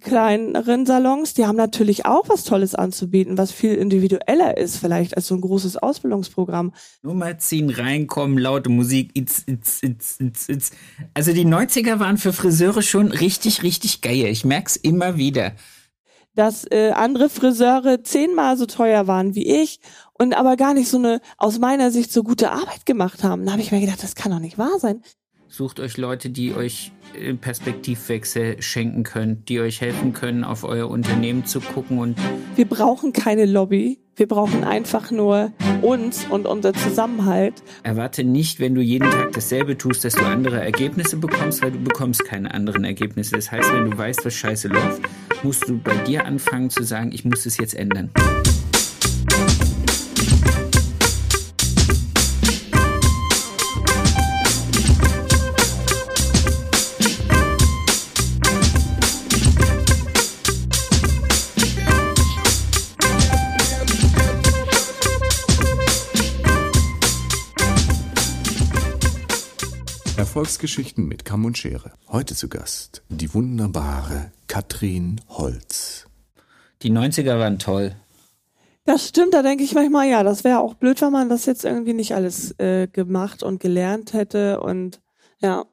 kleineren Salons, die haben natürlich auch was Tolles anzubieten, was viel individueller ist vielleicht als so ein großes Ausbildungsprogramm. Nummer ziehen, reinkommen, laute Musik, it's, it's, it's, it's, it's. Also die 90er waren für Friseure schon richtig, richtig geil. Ich merk's immer wieder. Dass äh, andere Friseure zehnmal so teuer waren wie ich und aber gar nicht so eine, aus meiner Sicht, so gute Arbeit gemacht haben. Da habe ich mir gedacht, das kann doch nicht wahr sein. Sucht euch Leute, die euch Perspektivwechsel schenken können, die euch helfen können, auf euer Unternehmen zu gucken und. Wir brauchen keine Lobby. Wir brauchen einfach nur uns und unser Zusammenhalt. Erwarte nicht, wenn du jeden Tag dasselbe tust, dass du andere Ergebnisse bekommst, weil du bekommst keine anderen Ergebnisse. Das heißt, wenn du weißt, was scheiße läuft, musst du bei dir anfangen zu sagen, ich muss es jetzt ändern. Erfolgsgeschichten mit Kamm und Schere. Heute zu Gast die wunderbare Katrin Holz. Die 90er waren toll. Das stimmt, da denke ich manchmal, ja, das wäre auch blöd, wenn man das jetzt irgendwie nicht alles äh, gemacht und gelernt hätte und ja.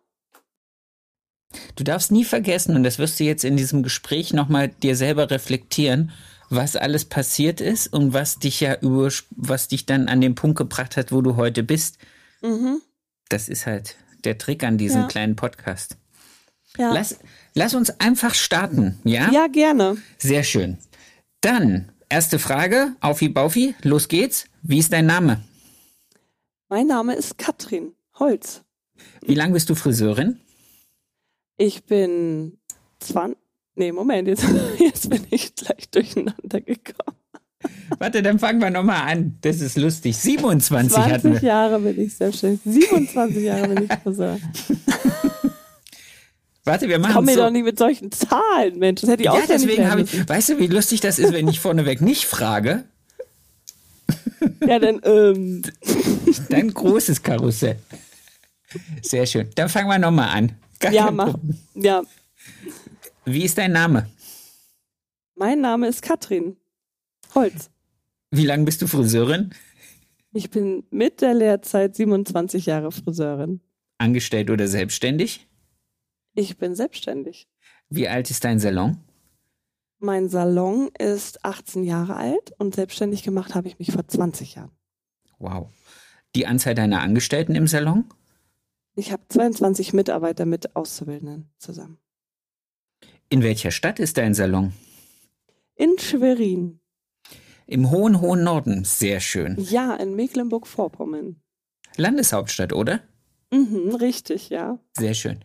Du darfst nie vergessen, und das wirst du jetzt in diesem Gespräch nochmal dir selber reflektieren, was alles passiert ist und was dich ja über, was dich dann an den Punkt gebracht hat, wo du heute bist. Mhm. Das ist halt der Trick an diesem ja. kleinen Podcast. Ja. Lass, lass uns einfach starten, ja? Ja, gerne. Sehr schön. Dann, erste Frage, Aufi Baufi, los geht's. Wie ist dein Name? Mein Name ist Katrin Holz. Wie lange bist du Friseurin? Ich bin 20. Nee, Moment, jetzt, jetzt bin ich gleich durcheinander gekommen. Warte, dann fangen wir nochmal an. Das ist lustig. 27 20 hatten wir. Jahre bin ich selbstständig. 27 Jahre bin ich Friseur. Warte, wir machen Komm mir so. doch nicht mit solchen Zahlen, Mensch. Das hätte ich auch Ja, deswegen habe ich. Weißt du, wie lustig das ist, wenn ich vorneweg nicht frage? Ja, dann, ähm. Dein großes Karussell. Sehr schön. Dann fangen wir nochmal an. Gar ja, mach. Problem. Ja. Wie ist dein Name? Mein Name ist Katrin. Holz. Wie lange bist du Friseurin? Ich bin mit der Lehrzeit 27 Jahre Friseurin. Angestellt oder selbstständig? Ich bin selbstständig. Wie alt ist dein Salon? Mein Salon ist 18 Jahre alt und selbstständig gemacht habe ich mich vor 20 Jahren. Wow. Die Anzahl deiner Angestellten im Salon? Ich habe 22 Mitarbeiter mit Auszubildenden zusammen. In welcher Stadt ist dein Salon? In Schwerin. Im hohen, hohen Norden. Sehr schön. Ja, in Mecklenburg-Vorpommern. Landeshauptstadt, oder? Mhm, richtig, ja. Sehr schön.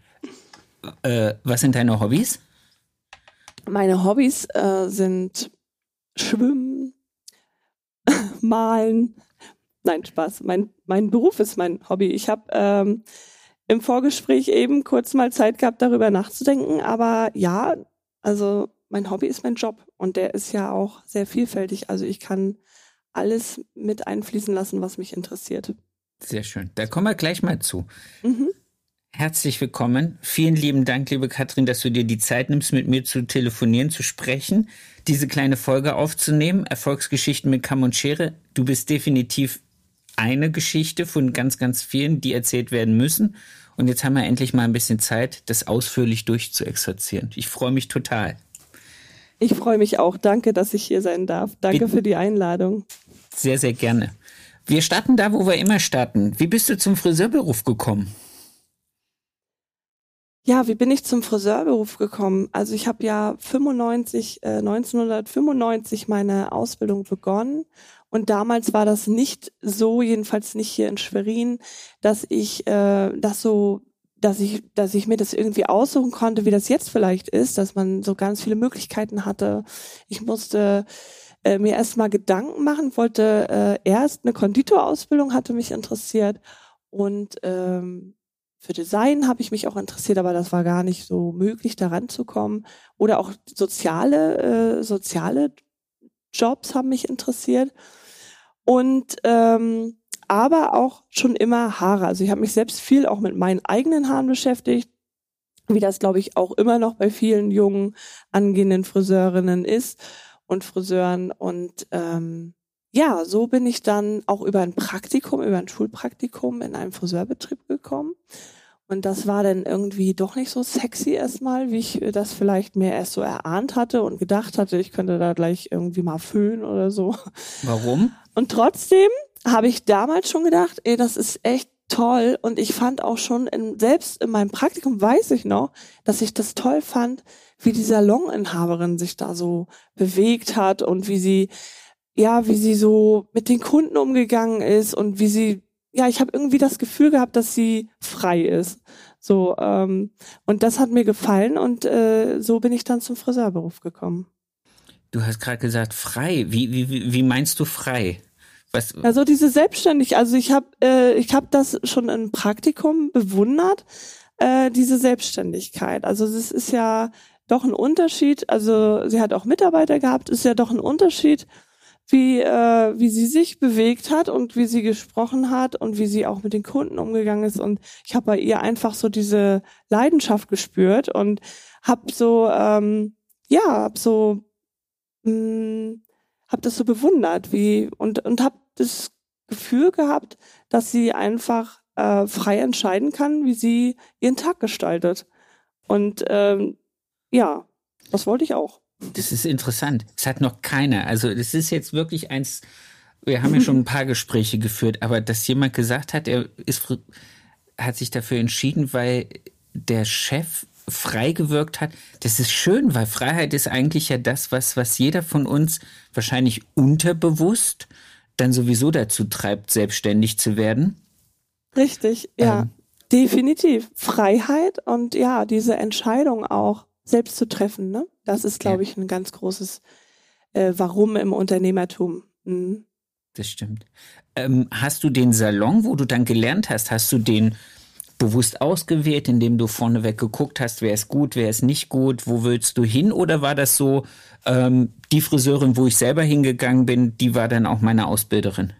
Äh, was sind deine Hobbys? Meine Hobbys äh, sind Schwimmen, Malen. Nein, Spaß. Mein, mein Beruf ist mein Hobby. Ich habe ähm, im Vorgespräch eben kurz mal Zeit gehabt, darüber nachzudenken. Aber ja, also mein Hobby ist mein Job und der ist ja auch sehr vielfältig. Also ich kann alles mit einfließen lassen, was mich interessiert. Sehr schön. Da kommen wir gleich mal zu. Mhm. Herzlich willkommen. Vielen lieben Dank, liebe Katrin, dass du dir die Zeit nimmst, mit mir zu telefonieren, zu sprechen, diese kleine Folge aufzunehmen. Erfolgsgeschichten mit Kamm und Schere. Du bist definitiv eine Geschichte von ganz, ganz vielen, die erzählt werden müssen. Und jetzt haben wir endlich mal ein bisschen Zeit, das ausführlich durchzuexerzieren. Ich freue mich total. Ich freue mich auch. Danke, dass ich hier sein darf. Danke Bitte. für die Einladung. Sehr, sehr gerne. Wir starten da, wo wir immer starten. Wie bist du zum Friseurberuf gekommen? Ja, wie bin ich zum Friseurberuf gekommen? Also ich habe ja 95, äh, 1995 meine Ausbildung begonnen und damals war das nicht so, jedenfalls nicht hier in Schwerin, dass ich äh, das so dass ich, dass ich mir das irgendwie aussuchen konnte, wie das jetzt vielleicht ist, dass man so ganz viele Möglichkeiten hatte. Ich musste äh, mir erstmal Gedanken machen, wollte äh, erst eine Konditorausbildung, hatte mich interessiert und ähm, für Design habe ich mich auch interessiert, aber das war gar nicht so möglich, daran zu kommen. Oder auch soziale, äh, soziale Jobs haben mich interessiert. Und ähm, aber auch schon immer Haare. Also ich habe mich selbst viel auch mit meinen eigenen Haaren beschäftigt. wie das, glaube ich, auch immer noch bei vielen jungen angehenden Friseurinnen ist und Friseuren. Und ähm, ja, so bin ich dann auch über ein Praktikum, über ein Schulpraktikum in einem Friseurbetrieb gekommen. Und das war dann irgendwie doch nicht so sexy erstmal, wie ich das vielleicht mir erst so erahnt hatte und gedacht hatte, ich könnte da gleich irgendwie mal füllen oder so. Warum? Und trotzdem habe ich damals schon gedacht, ey, das ist echt toll. Und ich fand auch schon, in, selbst in meinem Praktikum weiß ich noch, dass ich das toll fand, wie die Saloninhaberin sich da so bewegt hat und wie sie, ja, wie sie so mit den Kunden umgegangen ist und wie sie ja, ich habe irgendwie das Gefühl gehabt, dass sie frei ist. So, ähm, und das hat mir gefallen und äh, so bin ich dann zum Friseurberuf gekommen. Du hast gerade gesagt, frei. Wie, wie, wie meinst du frei? Was? Also diese Selbstständigkeit, also ich habe äh, ich hab das schon im Praktikum bewundert, äh, diese Selbstständigkeit. Also es ist ja doch ein Unterschied, also sie hat auch Mitarbeiter gehabt, ist ja doch ein Unterschied, wie, äh, wie sie sich bewegt hat und wie sie gesprochen hat und wie sie auch mit den Kunden umgegangen ist. Und ich habe bei ihr einfach so diese Leidenschaft gespürt und habe so, ähm, ja, habe so, mh, hab das so bewundert, wie und und habe das Gefühl gehabt, dass sie einfach äh, frei entscheiden kann, wie sie ihren Tag gestaltet. Und ähm, ja, das wollte ich auch. Das ist interessant. Es hat noch keiner. Also das ist jetzt wirklich eins. Wir haben ja schon ein paar Gespräche geführt, aber dass jemand gesagt hat, er ist, hat sich dafür entschieden, weil der Chef frei gewirkt hat. Das ist schön, weil Freiheit ist eigentlich ja das, was, was jeder von uns wahrscheinlich unterbewusst dann sowieso dazu treibt, selbstständig zu werden. Richtig, ja. Ähm, Definitiv. Freiheit und ja, diese Entscheidung auch selbst zu treffen, ne? Das ist, glaube ja. ich, ein ganz großes äh, Warum im Unternehmertum. Mhm. Das stimmt. Ähm, hast du den Salon, wo du dann gelernt hast, hast du den bewusst ausgewählt, indem du vorneweg geguckt hast, wer ist gut, wer ist nicht gut, wo willst du hin? Oder war das so, ähm, die Friseurin, wo ich selber hingegangen bin, die war dann auch meine Ausbilderin?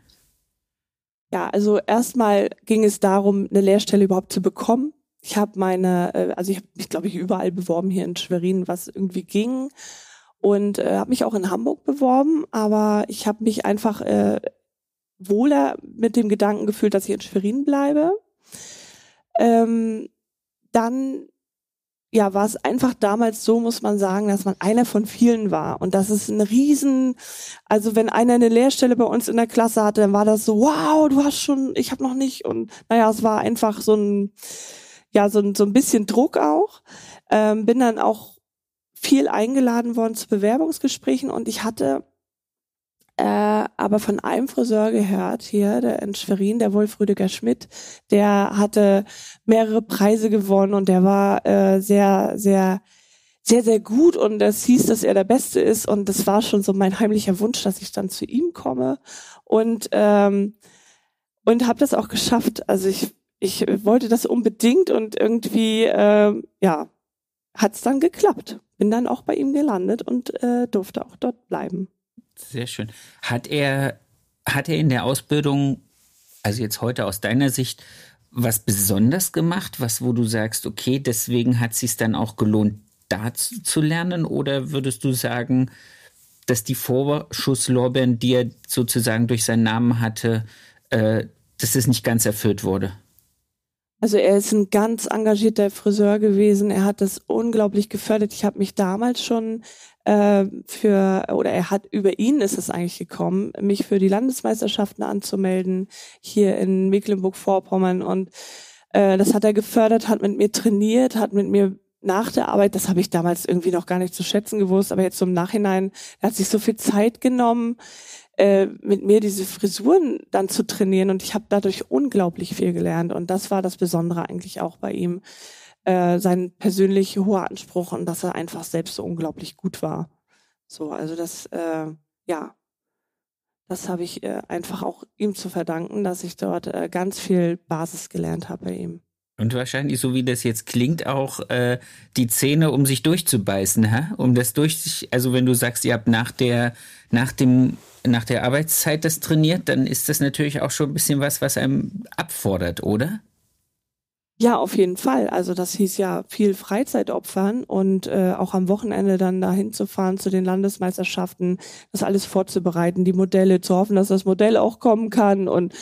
Ja, also erstmal ging es darum, eine Lehrstelle überhaupt zu bekommen. Ich habe meine, äh, also ich habe mich, glaube ich, überall beworben hier in Schwerin, was irgendwie ging. Und äh, habe mich auch in Hamburg beworben, aber ich habe mich einfach äh, wohler mit dem Gedanken gefühlt, dass ich in Schwerin bleibe. Ähm, dann ja, war es einfach damals so, muss man sagen, dass man einer von vielen war. Und das ist ein Riesen, also wenn einer eine Lehrstelle bei uns in der Klasse hatte, dann war das so, wow, du hast schon, ich habe noch nicht. Und naja, es war einfach so ein, ja so, so ein bisschen Druck auch. Ähm, bin dann auch viel eingeladen worden zu Bewerbungsgesprächen und ich hatte äh, aber von einem Friseur gehört hier, der in Schwerin, der Wolf Rüdiger Schmidt, der hatte mehrere Preise gewonnen und der war äh, sehr, sehr, sehr, sehr gut und es hieß, dass er der Beste ist und das war schon so mein heimlicher Wunsch, dass ich dann zu ihm komme und ähm, und habe das auch geschafft. Also ich ich wollte das unbedingt und irgendwie, äh, ja, hat es dann geklappt. Bin dann auch bei ihm gelandet und äh, durfte auch dort bleiben. Sehr schön. Hat er, hat er in der Ausbildung, also jetzt heute aus deiner Sicht, was besonders gemacht, was wo du sagst, okay, deswegen hat es sich dann auch gelohnt, da zu lernen? Oder würdest du sagen, dass die Vorschusslorbeeren, die er sozusagen durch seinen Namen hatte, äh, dass es nicht ganz erfüllt wurde? Also er ist ein ganz engagierter Friseur gewesen. Er hat das unglaublich gefördert. Ich habe mich damals schon äh, für, oder er hat über ihn ist es eigentlich gekommen, mich für die Landesmeisterschaften anzumelden hier in Mecklenburg-Vorpommern. Und äh, das hat er gefördert, hat mit mir trainiert, hat mit mir nach der Arbeit, das habe ich damals irgendwie noch gar nicht zu schätzen gewusst, aber jetzt zum Nachhinein, er hat sich so viel Zeit genommen, äh, mit mir diese Frisuren dann zu trainieren. Und ich habe dadurch unglaublich viel gelernt. Und das war das Besondere eigentlich auch bei ihm, äh, sein persönlich hoher Anspruch und dass er einfach selbst so unglaublich gut war. So, also das, äh, ja, das habe ich äh, einfach auch ihm zu verdanken, dass ich dort äh, ganz viel Basis gelernt habe bei ihm. Und wahrscheinlich, so wie das jetzt klingt, auch äh, die Zähne, um sich durchzubeißen, hä? um das durch, also wenn du sagst, ihr habt nach der, nach dem, nach der Arbeitszeit das trainiert, dann ist das natürlich auch schon ein bisschen was, was einem abfordert, oder? Ja, auf jeden Fall. Also das hieß ja viel Freizeit opfern und äh, auch am Wochenende dann dahin zu fahren zu den Landesmeisterschaften, das alles vorzubereiten, die Modelle zu hoffen, dass das Modell auch kommen kann und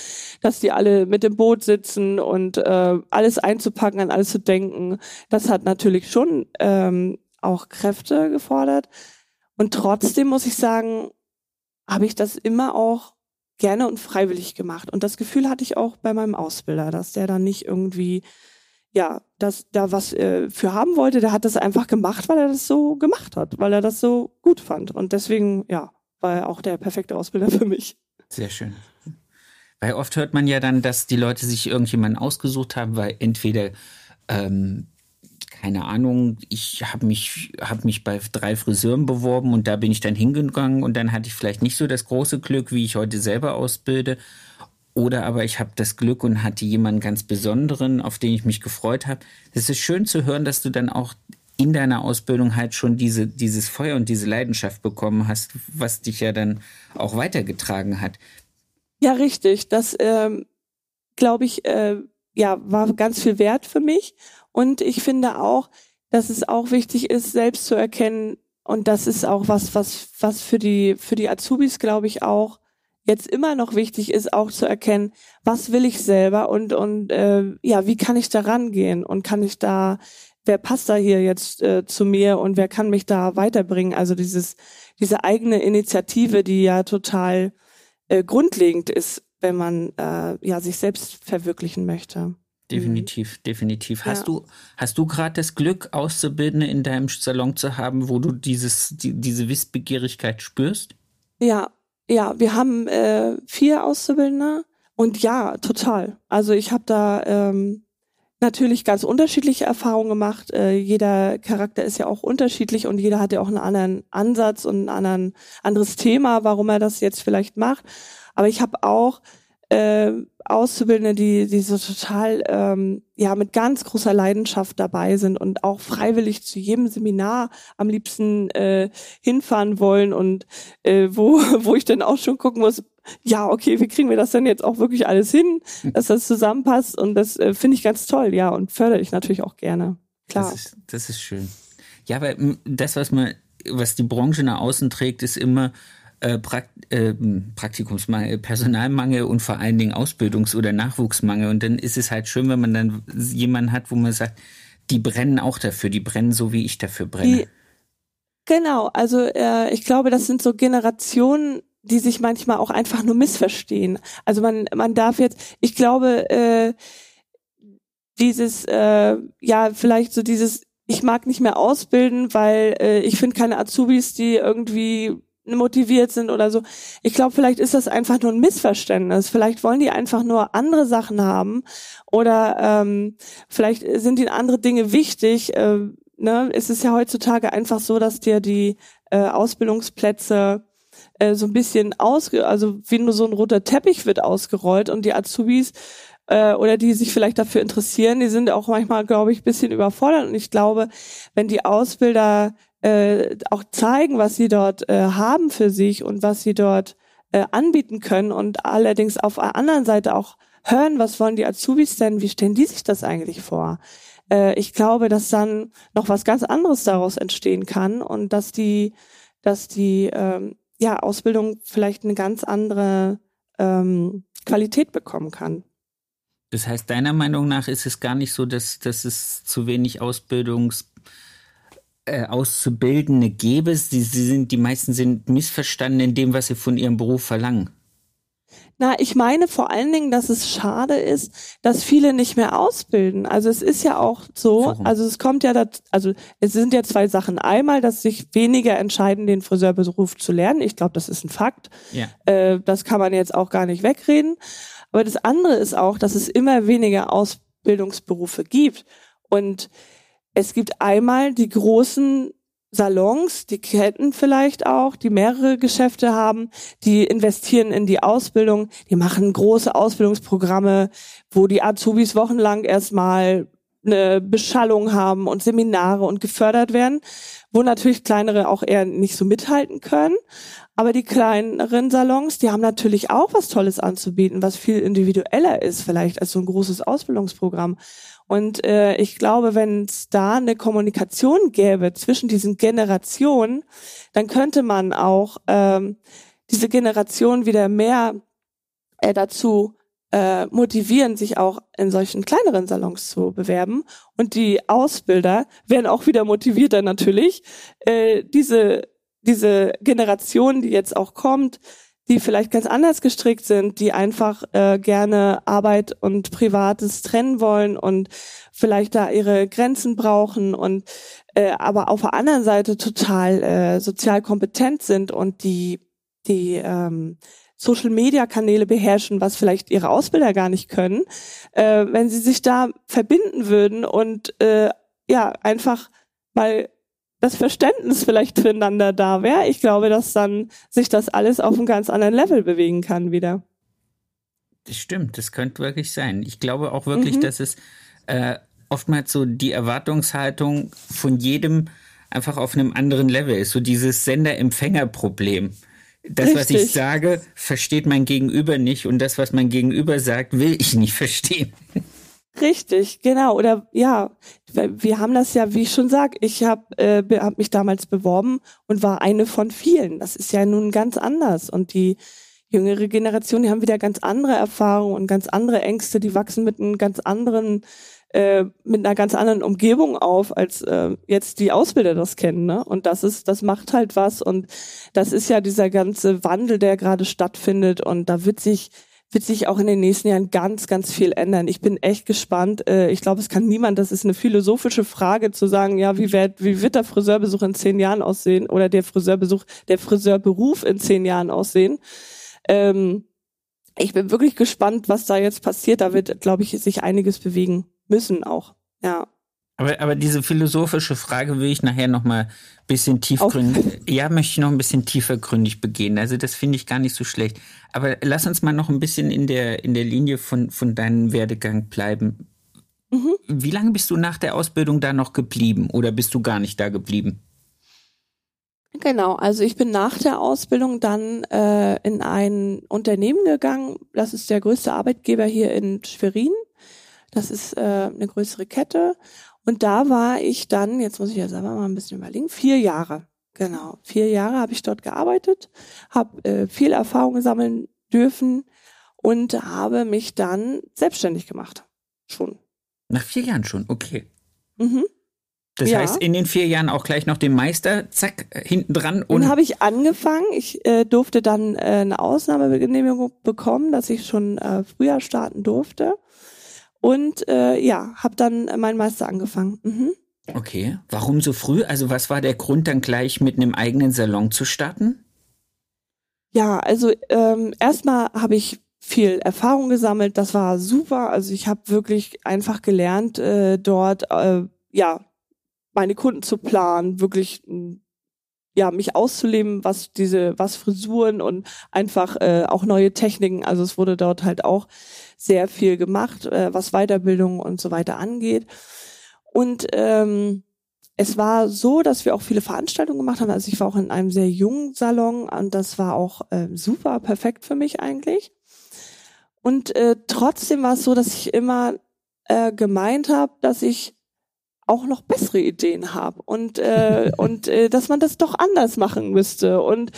dass die alle mit dem Boot sitzen und äh, alles einzupacken, an alles zu denken. Das hat natürlich schon ähm, auch Kräfte gefordert. Und trotzdem muss ich sagen, habe ich das immer auch gerne und freiwillig gemacht. Und das Gefühl hatte ich auch bei meinem Ausbilder, dass der dann nicht irgendwie ja, dass da was äh, für haben wollte, der hat das einfach gemacht, weil er das so gemacht hat, weil er das so gut fand. Und deswegen, ja, war er auch der perfekte Ausbilder für mich. Sehr schön. Weil oft hört man ja dann, dass die Leute sich irgendjemanden ausgesucht haben, weil entweder ähm, keine Ahnung, ich habe mich, hab mich bei drei Friseuren beworben und da bin ich dann hingegangen und dann hatte ich vielleicht nicht so das große Glück, wie ich heute selber ausbilde. Oder aber ich habe das Glück und hatte jemanden ganz Besonderen, auf den ich mich gefreut habe. Es ist schön zu hören, dass du dann auch in deiner Ausbildung halt schon diese, dieses Feuer und diese Leidenschaft bekommen hast, was dich ja dann auch weitergetragen hat. Ja, richtig. Das, ähm, glaube ich, äh, ja, war ganz viel wert für mich. Und ich finde auch, dass es auch wichtig ist, selbst zu erkennen, und das ist auch was, was, was für die, für die Azubis, glaube ich, auch jetzt immer noch wichtig ist, auch zu erkennen, was will ich selber und und äh, ja, wie kann ich da rangehen und kann ich da, wer passt da hier jetzt äh, zu mir und wer kann mich da weiterbringen? Also dieses diese eigene Initiative, die ja total äh, grundlegend ist, wenn man äh, ja sich selbst verwirklichen möchte. Definitiv, definitiv. Hast ja. du, hast du gerade das Glück, Auszubildende in deinem Salon zu haben, wo du dieses, die, diese Wissbegierigkeit spürst? Ja, ja, wir haben äh, vier Auszubildende und ja, total. Also ich habe da ähm, natürlich ganz unterschiedliche Erfahrungen gemacht. Äh, jeder Charakter ist ja auch unterschiedlich und jeder hat ja auch einen anderen Ansatz und ein anderen, anderes Thema, warum er das jetzt vielleicht macht. Aber ich habe auch äh, Auszubildende, die, die so total ähm, ja mit ganz großer Leidenschaft dabei sind und auch freiwillig zu jedem Seminar am liebsten äh, hinfahren wollen und äh, wo, wo ich dann auch schon gucken muss, ja, okay, wie kriegen wir das denn jetzt auch wirklich alles hin, dass das zusammenpasst und das äh, finde ich ganz toll, ja, und fördere ich natürlich auch gerne. Klar. Das ist, das ist schön. Ja, aber das, was man, was die Branche nach außen trägt, ist immer, äh, Prakt äh, Praktikumsmangel, Personalmangel und vor allen Dingen Ausbildungs- oder Nachwuchsmangel. Und dann ist es halt schön, wenn man dann jemanden hat, wo man sagt, die brennen auch dafür, die brennen so, wie ich dafür brenne. Die, genau, also äh, ich glaube, das sind so Generationen, die sich manchmal auch einfach nur missverstehen. Also man, man darf jetzt, ich glaube, äh, dieses, äh, ja, vielleicht so dieses, ich mag nicht mehr ausbilden, weil äh, ich finde keine Azubis, die irgendwie motiviert sind oder so. Ich glaube, vielleicht ist das einfach nur ein Missverständnis. Vielleicht wollen die einfach nur andere Sachen haben oder ähm, vielleicht sind ihnen andere Dinge wichtig. Äh, ne? Es ist ja heutzutage einfach so, dass dir die äh, Ausbildungsplätze äh, so ein bisschen ausge, also wie nur so ein roter Teppich wird ausgerollt und die Azubis äh, oder die sich vielleicht dafür interessieren, die sind auch manchmal, glaube ich, bisschen überfordert. Und ich glaube, wenn die Ausbilder äh, auch zeigen, was sie dort äh, haben für sich und was sie dort äh, anbieten können und allerdings auf der anderen Seite auch hören, was wollen die Azubis denn, wie stellen die sich das eigentlich vor? Äh, ich glaube, dass dann noch was ganz anderes daraus entstehen kann und dass die, dass die ähm, ja, Ausbildung vielleicht eine ganz andere ähm, Qualität bekommen kann. Das heißt, deiner Meinung nach ist es gar nicht so, dass, dass es zu wenig Ausbildungs äh, Auszubildende gäbe es, die, sie sind, die meisten sind missverstanden in dem, was sie von ihrem Beruf verlangen. Na, ich meine vor allen Dingen, dass es schade ist, dass viele nicht mehr ausbilden. Also es ist ja auch so, Warum? also es kommt ja, das, also es sind ja zwei Sachen. Einmal, dass sich weniger entscheiden, den Friseurberuf zu lernen. Ich glaube, das ist ein Fakt. Ja. Äh, das kann man jetzt auch gar nicht wegreden. Aber das andere ist auch, dass es immer weniger Ausbildungsberufe gibt. Und es gibt einmal die großen Salons, die Ketten vielleicht auch, die mehrere Geschäfte haben, die investieren in die Ausbildung, die machen große Ausbildungsprogramme, wo die Azubis wochenlang erstmal eine Beschallung haben und Seminare und gefördert werden. wo natürlich kleinere auch eher nicht so mithalten können. Aber die kleineren Salons, die haben natürlich auch was Tolles anzubieten, was viel individueller ist vielleicht als so ein großes Ausbildungsprogramm. Und äh, ich glaube, wenn es da eine Kommunikation gäbe zwischen diesen Generationen, dann könnte man auch ähm, diese Generation wieder mehr äh, dazu äh, motivieren, sich auch in solchen kleineren Salons zu bewerben. Und die Ausbilder werden auch wieder motivierter natürlich, äh, diese, diese Generation, die jetzt auch kommt, die vielleicht ganz anders gestrickt sind, die einfach äh, gerne Arbeit und Privates trennen wollen und vielleicht da ihre Grenzen brauchen und äh, aber auf der anderen Seite total äh, sozial kompetent sind und die die ähm, Social-Media-Kanäle beherrschen, was vielleicht ihre Ausbilder gar nicht können, äh, wenn sie sich da verbinden würden und äh, ja einfach mal das Verständnis vielleicht füreinander da wäre. Ich glaube, dass dann sich das alles auf einem ganz anderen Level bewegen kann wieder. Das stimmt, das könnte wirklich sein. Ich glaube auch wirklich, mhm. dass es äh, oftmals so die Erwartungshaltung von jedem einfach auf einem anderen Level ist. So dieses Sender-Empfänger-Problem das, Richtig. was ich sage, versteht mein Gegenüber nicht und das, was mein Gegenüber sagt, will ich nicht verstehen. Richtig, genau. Oder ja, wir haben das ja, wie ich schon sag, ich habe äh, hab mich damals beworben und war eine von vielen. Das ist ja nun ganz anders. Und die jüngere Generation, die haben wieder ganz andere Erfahrungen und ganz andere Ängste, die wachsen mit einem ganz anderen äh, mit einer ganz anderen Umgebung auf, als äh, jetzt die Ausbilder das kennen. Ne? Und das ist, das macht halt was. Und das ist ja dieser ganze Wandel, der gerade stattfindet. Und da wird sich wird sich auch in den nächsten Jahren ganz, ganz viel ändern. Ich bin echt gespannt. Äh, ich glaube, es kann niemand, das ist eine philosophische Frage zu sagen, ja, wie wird, wie wird der Friseurbesuch in zehn Jahren aussehen oder der Friseurbesuch, der Friseurberuf in zehn Jahren aussehen. Ähm, ich bin wirklich gespannt, was da jetzt passiert. Da wird, glaube ich, sich einiges bewegen müssen auch. Ja. Aber, aber diese philosophische Frage will ich nachher noch mal ein bisschen tiefgründig, ja, möchte ich noch ein bisschen tiefergründig begehen. Also das finde ich gar nicht so schlecht. Aber lass uns mal noch ein bisschen in der, in der Linie von, von deinem Werdegang bleiben. Mhm. Wie lange bist du nach der Ausbildung da noch geblieben oder bist du gar nicht da geblieben? Genau, also ich bin nach der Ausbildung dann äh, in ein Unternehmen gegangen. Das ist der größte Arbeitgeber hier in Schwerin. Das ist äh, eine größere Kette. Und da war ich dann, jetzt muss ich ja selber mal ein bisschen überlegen, vier Jahre. Genau, vier Jahre habe ich dort gearbeitet, habe äh, viel Erfahrung sammeln dürfen und habe mich dann selbstständig gemacht. Schon. Nach vier Jahren schon, okay. Mhm. Das ja. heißt, in den vier Jahren auch gleich noch den Meister, zack, hinten dran. Und dann habe ich angefangen. Ich äh, durfte dann äh, eine Ausnahmegenehmigung bekommen, dass ich schon äh, früher starten durfte. Und äh, ja, habe dann meinen Meister angefangen. Mhm. Okay, warum so früh? Also was war der Grund, dann gleich mit einem eigenen Salon zu starten? Ja, also ähm, erstmal habe ich viel Erfahrung gesammelt. Das war super. Also ich habe wirklich einfach gelernt, äh, dort äh, ja meine Kunden zu planen, wirklich ja mich auszuleben, was diese was Frisuren und einfach äh, auch neue Techniken. Also es wurde dort halt auch sehr viel gemacht, äh, was Weiterbildung und so weiter angeht. Und ähm, es war so, dass wir auch viele Veranstaltungen gemacht haben. Also ich war auch in einem sehr jungen Salon und das war auch äh, super perfekt für mich eigentlich. Und äh, trotzdem war es so, dass ich immer äh, gemeint habe, dass ich auch noch bessere Ideen habe und äh, und äh, dass man das doch anders machen müsste und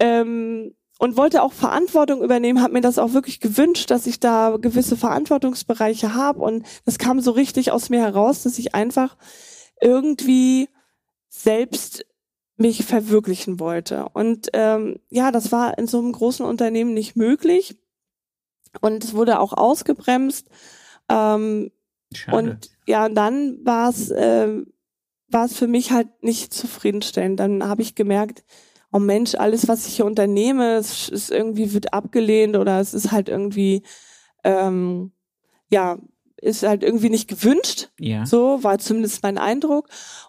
ähm, und wollte auch Verantwortung übernehmen, habe mir das auch wirklich gewünscht, dass ich da gewisse Verantwortungsbereiche habe und das kam so richtig aus mir heraus, dass ich einfach irgendwie selbst mich verwirklichen wollte. Und ähm, ja, das war in so einem großen Unternehmen nicht möglich und es wurde auch ausgebremst. Ähm, und ja, und dann war es äh, war es für mich halt nicht zufriedenstellend. Dann habe ich gemerkt, oh Mensch, alles, was ich hier unternehme, es ist irgendwie wird abgelehnt oder es ist halt irgendwie, ähm, ja, ist halt irgendwie nicht gewünscht. Ja. So war zumindest mein Eindruck.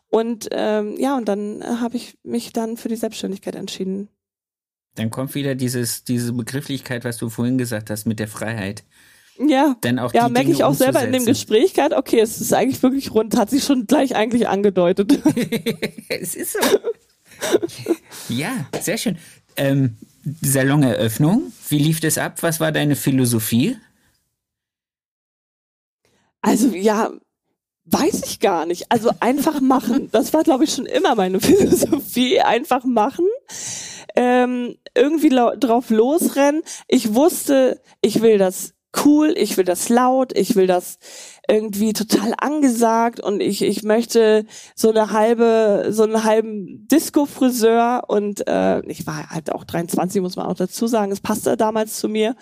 Und ähm, ja, und dann habe ich mich dann für die Selbstständigkeit entschieden. Dann kommt wieder dieses, diese Begrifflichkeit, was du vorhin gesagt hast, mit der Freiheit. Ja, dann auch ja, merke ich auch selber in dem Gespräch gerade, okay, es ist eigentlich wirklich rund, hat sich schon gleich eigentlich angedeutet. es ist so. ja, sehr schön. Ähm, Saloneröffnung, wie lief das ab? Was war deine Philosophie? Also ja, weiß ich gar nicht. Also einfach machen. Das war, glaube ich, schon immer meine Philosophie. Einfach machen. Ähm, irgendwie drauf losrennen. Ich wusste, ich will das cool, ich will das laut, ich will das irgendwie total angesagt und ich, ich möchte so eine halbe, so einen halben Disco-Friseur und äh, ich war halt auch 23, muss man auch dazu sagen, es passte damals zu mir.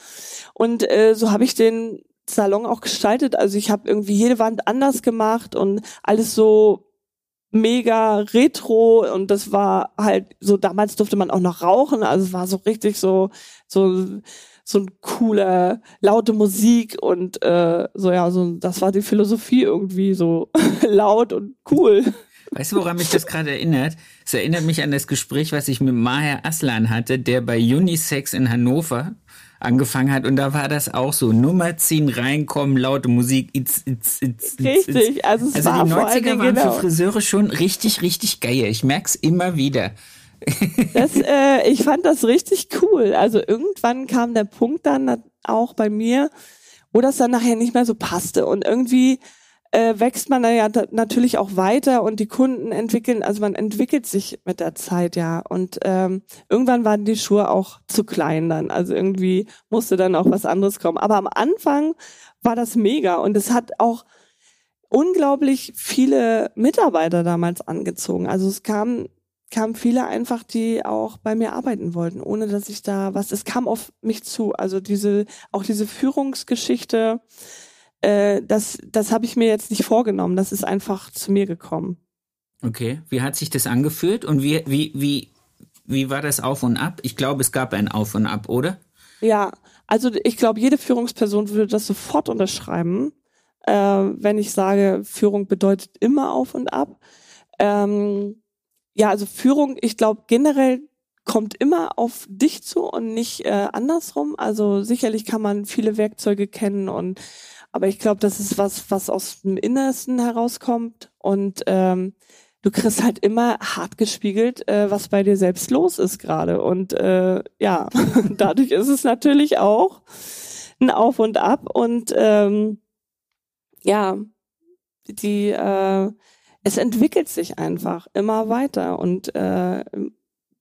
Und äh, so habe ich den Salon auch gestaltet. Also ich habe irgendwie jede Wand anders gemacht und alles so mega retro und das war halt so damals durfte man auch noch rauchen, also es war so richtig so so so ein cooler laute Musik und äh, so ja so das war die Philosophie irgendwie so laut und cool. Weißt du, woran mich das gerade erinnert? Es erinnert mich an das Gespräch, was ich mit Maher Aslan hatte, der bei Unisex in Hannover angefangen hat und da war das auch so. Nummer 10 reinkommen, laute Musik. It's, it's, it's, richtig, also es also war die 90er waren genau. für Friseure schon richtig, richtig geil. Ich merk's immer wieder. Das, äh, ich fand das richtig cool. Also irgendwann kam der Punkt dann auch bei mir, wo das dann nachher nicht mehr so passte und irgendwie äh, wächst man da ja natürlich auch weiter und die Kunden entwickeln, also man entwickelt sich mit der Zeit ja. Und ähm, irgendwann waren die Schuhe auch zu klein dann. Also irgendwie musste dann auch was anderes kommen. Aber am Anfang war das mega und es hat auch unglaublich viele Mitarbeiter damals angezogen. Also es kam kamen viele einfach, die auch bei mir arbeiten wollten, ohne dass ich da was, es kam auf mich zu. Also diese, auch diese Führungsgeschichte, äh, das, das habe ich mir jetzt nicht vorgenommen. Das ist einfach zu mir gekommen. Okay, wie hat sich das angefühlt und wie, wie, wie, wie war das Auf und Ab? Ich glaube, es gab ein Auf und Ab, oder? Ja, also ich glaube, jede Führungsperson würde das sofort unterschreiben, äh, wenn ich sage, Führung bedeutet immer Auf und Ab. Ähm, ja, also Führung, ich glaube generell kommt immer auf dich zu und nicht äh, andersrum. Also sicherlich kann man viele Werkzeuge kennen und aber ich glaube, das ist was, was aus dem Innersten herauskommt und ähm, du kriegst halt immer hart gespiegelt, äh, was bei dir selbst los ist gerade. Und äh, ja, dadurch ist es natürlich auch ein Auf und Ab und ähm, ja, die äh, es entwickelt sich einfach immer weiter und äh,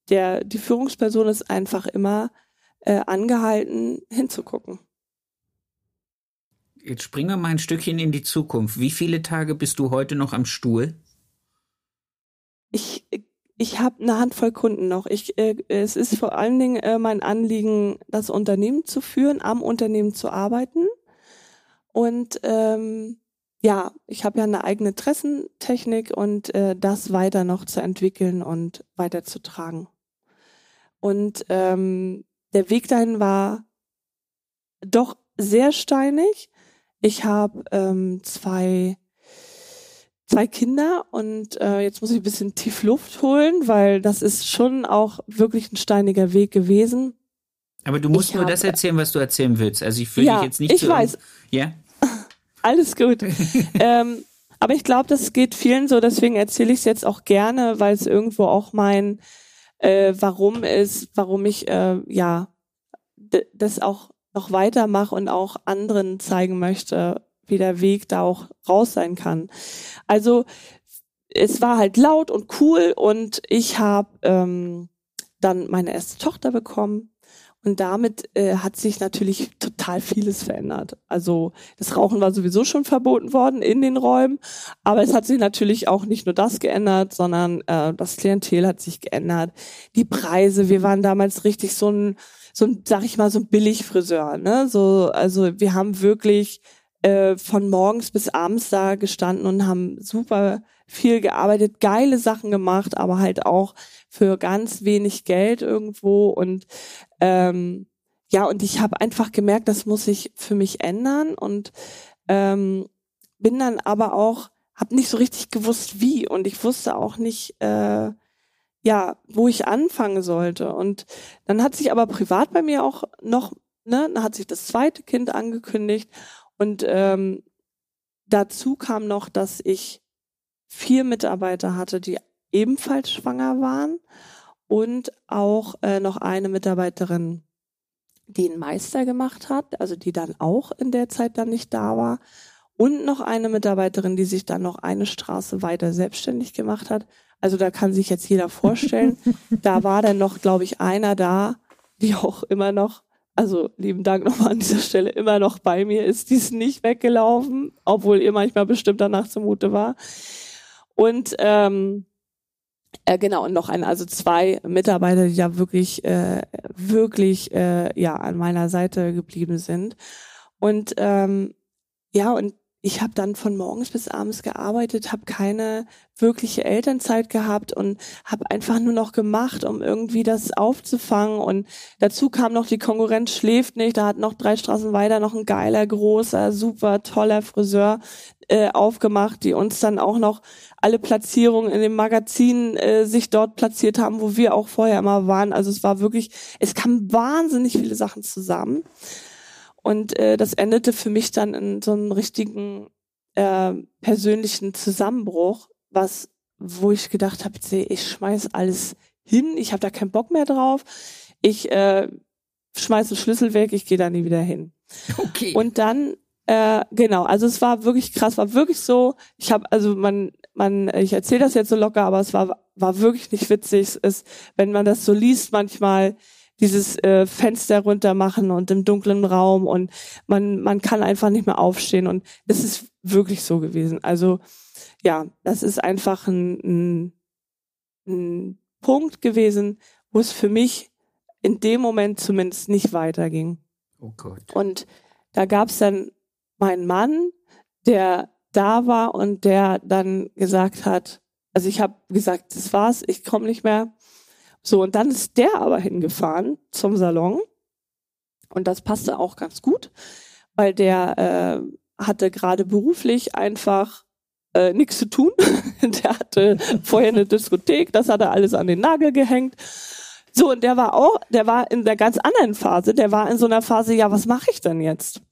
der die Führungsperson ist einfach immer äh, angehalten hinzugucken. Jetzt springen wir mal ein Stückchen in die Zukunft. Wie viele Tage bist du heute noch am Stuhl? Ich, ich habe eine Handvoll Kunden noch. Ich, äh, es ist vor allen Dingen äh, mein Anliegen, das Unternehmen zu führen, am Unternehmen zu arbeiten. Und ähm, ja, ich habe ja eine eigene Tressentechnik und äh, das weiter noch zu entwickeln und weiterzutragen. Und ähm, der Weg dahin war doch sehr steinig. Ich habe ähm, zwei zwei Kinder und äh, jetzt muss ich ein bisschen tief Luft holen, weil das ist schon auch wirklich ein steiniger Weg gewesen. Aber du musst ich nur hab, das erzählen, was du erzählen willst. Also ich fühle ja, dich jetzt nicht ich so. Ich weiß. Ja. Alles gut. ähm, aber ich glaube, das geht vielen so, deswegen erzähle ich es jetzt auch gerne, weil es irgendwo auch mein äh, Warum ist, warum ich äh, ja das auch noch weitermache und auch anderen zeigen möchte, wie der Weg da auch raus sein kann. Also es war halt laut und cool und ich habe ähm, dann meine erste Tochter bekommen und damit äh, hat sich natürlich total vieles verändert. Also das Rauchen war sowieso schon verboten worden in den Räumen, aber es hat sich natürlich auch nicht nur das geändert, sondern äh, das Klientel hat sich geändert. Die Preise, wir waren damals richtig so ein so ein, sag ich mal, so ein Billigfriseur, ne? So, also wir haben wirklich äh, von morgens bis abends da gestanden und haben super viel gearbeitet, geile Sachen gemacht, aber halt auch für ganz wenig Geld irgendwo und ähm, ja, und ich habe einfach gemerkt, das muss sich für mich ändern und ähm, bin dann aber auch, habe nicht so richtig gewusst, wie und ich wusste auch nicht, äh, ja, wo ich anfangen sollte. Und dann hat sich aber privat bei mir auch noch ne, dann hat sich das zweite Kind angekündigt und ähm, dazu kam noch, dass ich vier Mitarbeiter hatte, die ebenfalls schwanger waren und auch äh, noch eine Mitarbeiterin, die einen Meister gemacht hat, also die dann auch in der Zeit dann nicht da war und noch eine Mitarbeiterin, die sich dann noch eine Straße weiter selbstständig gemacht hat. Also da kann sich jetzt jeder vorstellen. da war dann noch, glaube ich, einer da, die auch immer noch, also lieben Dank nochmal an dieser Stelle, immer noch bei mir ist. Die ist nicht weggelaufen, obwohl ihr manchmal bestimmt danach zumute war. Und ähm, äh, genau, und noch ein, also zwei Mitarbeiter, die da wirklich, äh, wirklich äh, ja an meiner Seite geblieben sind. Und ähm, ja, und ich habe dann von morgens bis abends gearbeitet, habe keine wirkliche Elternzeit gehabt und habe einfach nur noch gemacht, um irgendwie das aufzufangen. Und dazu kam noch die Konkurrenz schläft nicht. Da hat noch drei Straßen weiter noch ein geiler, großer, super toller Friseur äh, aufgemacht, die uns dann auch noch alle Platzierungen in dem Magazin äh, sich dort platziert haben, wo wir auch vorher immer waren. Also es war wirklich, es kamen wahnsinnig viele Sachen zusammen. Und äh, das endete für mich dann in so einem richtigen äh, persönlichen Zusammenbruch, was, wo ich gedacht habe, ich schmeiß alles hin, ich habe da keinen Bock mehr drauf, ich äh, schmeiß den Schlüssel weg, ich gehe da nie wieder hin. Okay. Und dann äh, genau, also es war wirklich krass, war wirklich so. Ich habe also man man ich erzähle das jetzt so locker, aber es war war wirklich nicht witzig. Es ist, wenn man das so liest manchmal, dieses äh, Fenster runter machen und im dunklen Raum und man, man kann einfach nicht mehr aufstehen und es ist wirklich so gewesen. Also ja, das ist einfach ein, ein, ein Punkt gewesen, wo es für mich in dem Moment zumindest nicht weiterging. Oh Gott. Und da gab es dann meinen Mann, der da war und der dann gesagt hat, also ich habe gesagt, das war's, ich komme nicht mehr. So, und dann ist der aber hingefahren zum Salon. Und das passte auch ganz gut, weil der äh, hatte gerade beruflich einfach äh, nichts zu tun. der hatte vorher eine Diskothek, das hat er alles an den Nagel gehängt. So, und der war auch, der war in der ganz anderen Phase, der war in so einer Phase, ja, was mache ich denn jetzt?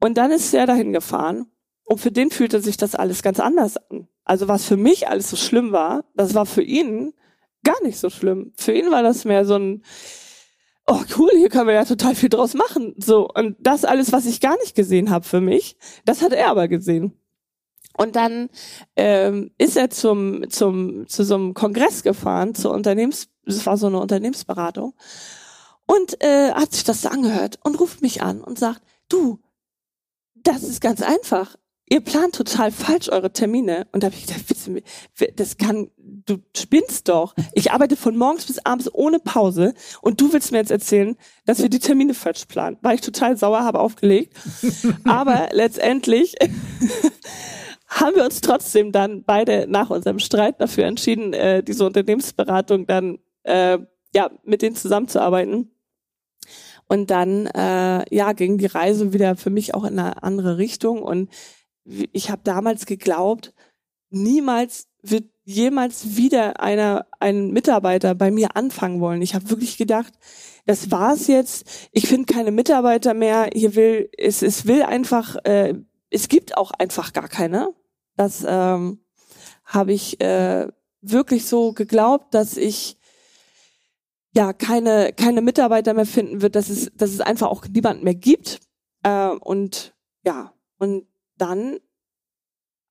Und dann ist er dahin gefahren und für den fühlte sich das alles ganz anders an. Also was für mich alles so schlimm war, das war für ihn gar nicht so schlimm. Für ihn war das mehr so ein, oh cool, hier können wir ja total viel draus machen. So und das alles, was ich gar nicht gesehen habe für mich, das hat er aber gesehen. Und dann ähm, ist er zum zum zu so einem Kongress gefahren, zur Unternehmens, das war so eine Unternehmensberatung und äh, hat sich das angehört und ruft mich an und sagt, du, das ist ganz einfach ihr plant total falsch eure Termine. Und da habe ich gedacht, das kann, du spinnst doch. Ich arbeite von morgens bis abends ohne Pause und du willst mir jetzt erzählen, dass wir die Termine falsch planen. War ich total sauer, habe aufgelegt. Aber letztendlich haben wir uns trotzdem dann beide nach unserem Streit dafür entschieden, äh, diese Unternehmensberatung dann äh, ja mit denen zusammenzuarbeiten. Und dann äh, ja ging die Reise wieder für mich auch in eine andere Richtung und ich habe damals geglaubt, niemals wird jemals wieder einer ein Mitarbeiter bei mir anfangen wollen. Ich habe wirklich gedacht, das war's jetzt. Ich finde keine Mitarbeiter mehr. Hier will es es will einfach äh, es gibt auch einfach gar keine. Das ähm, habe ich äh, wirklich so geglaubt, dass ich ja keine keine Mitarbeiter mehr finden wird, dass es dass es einfach auch niemand mehr gibt äh, und ja und dann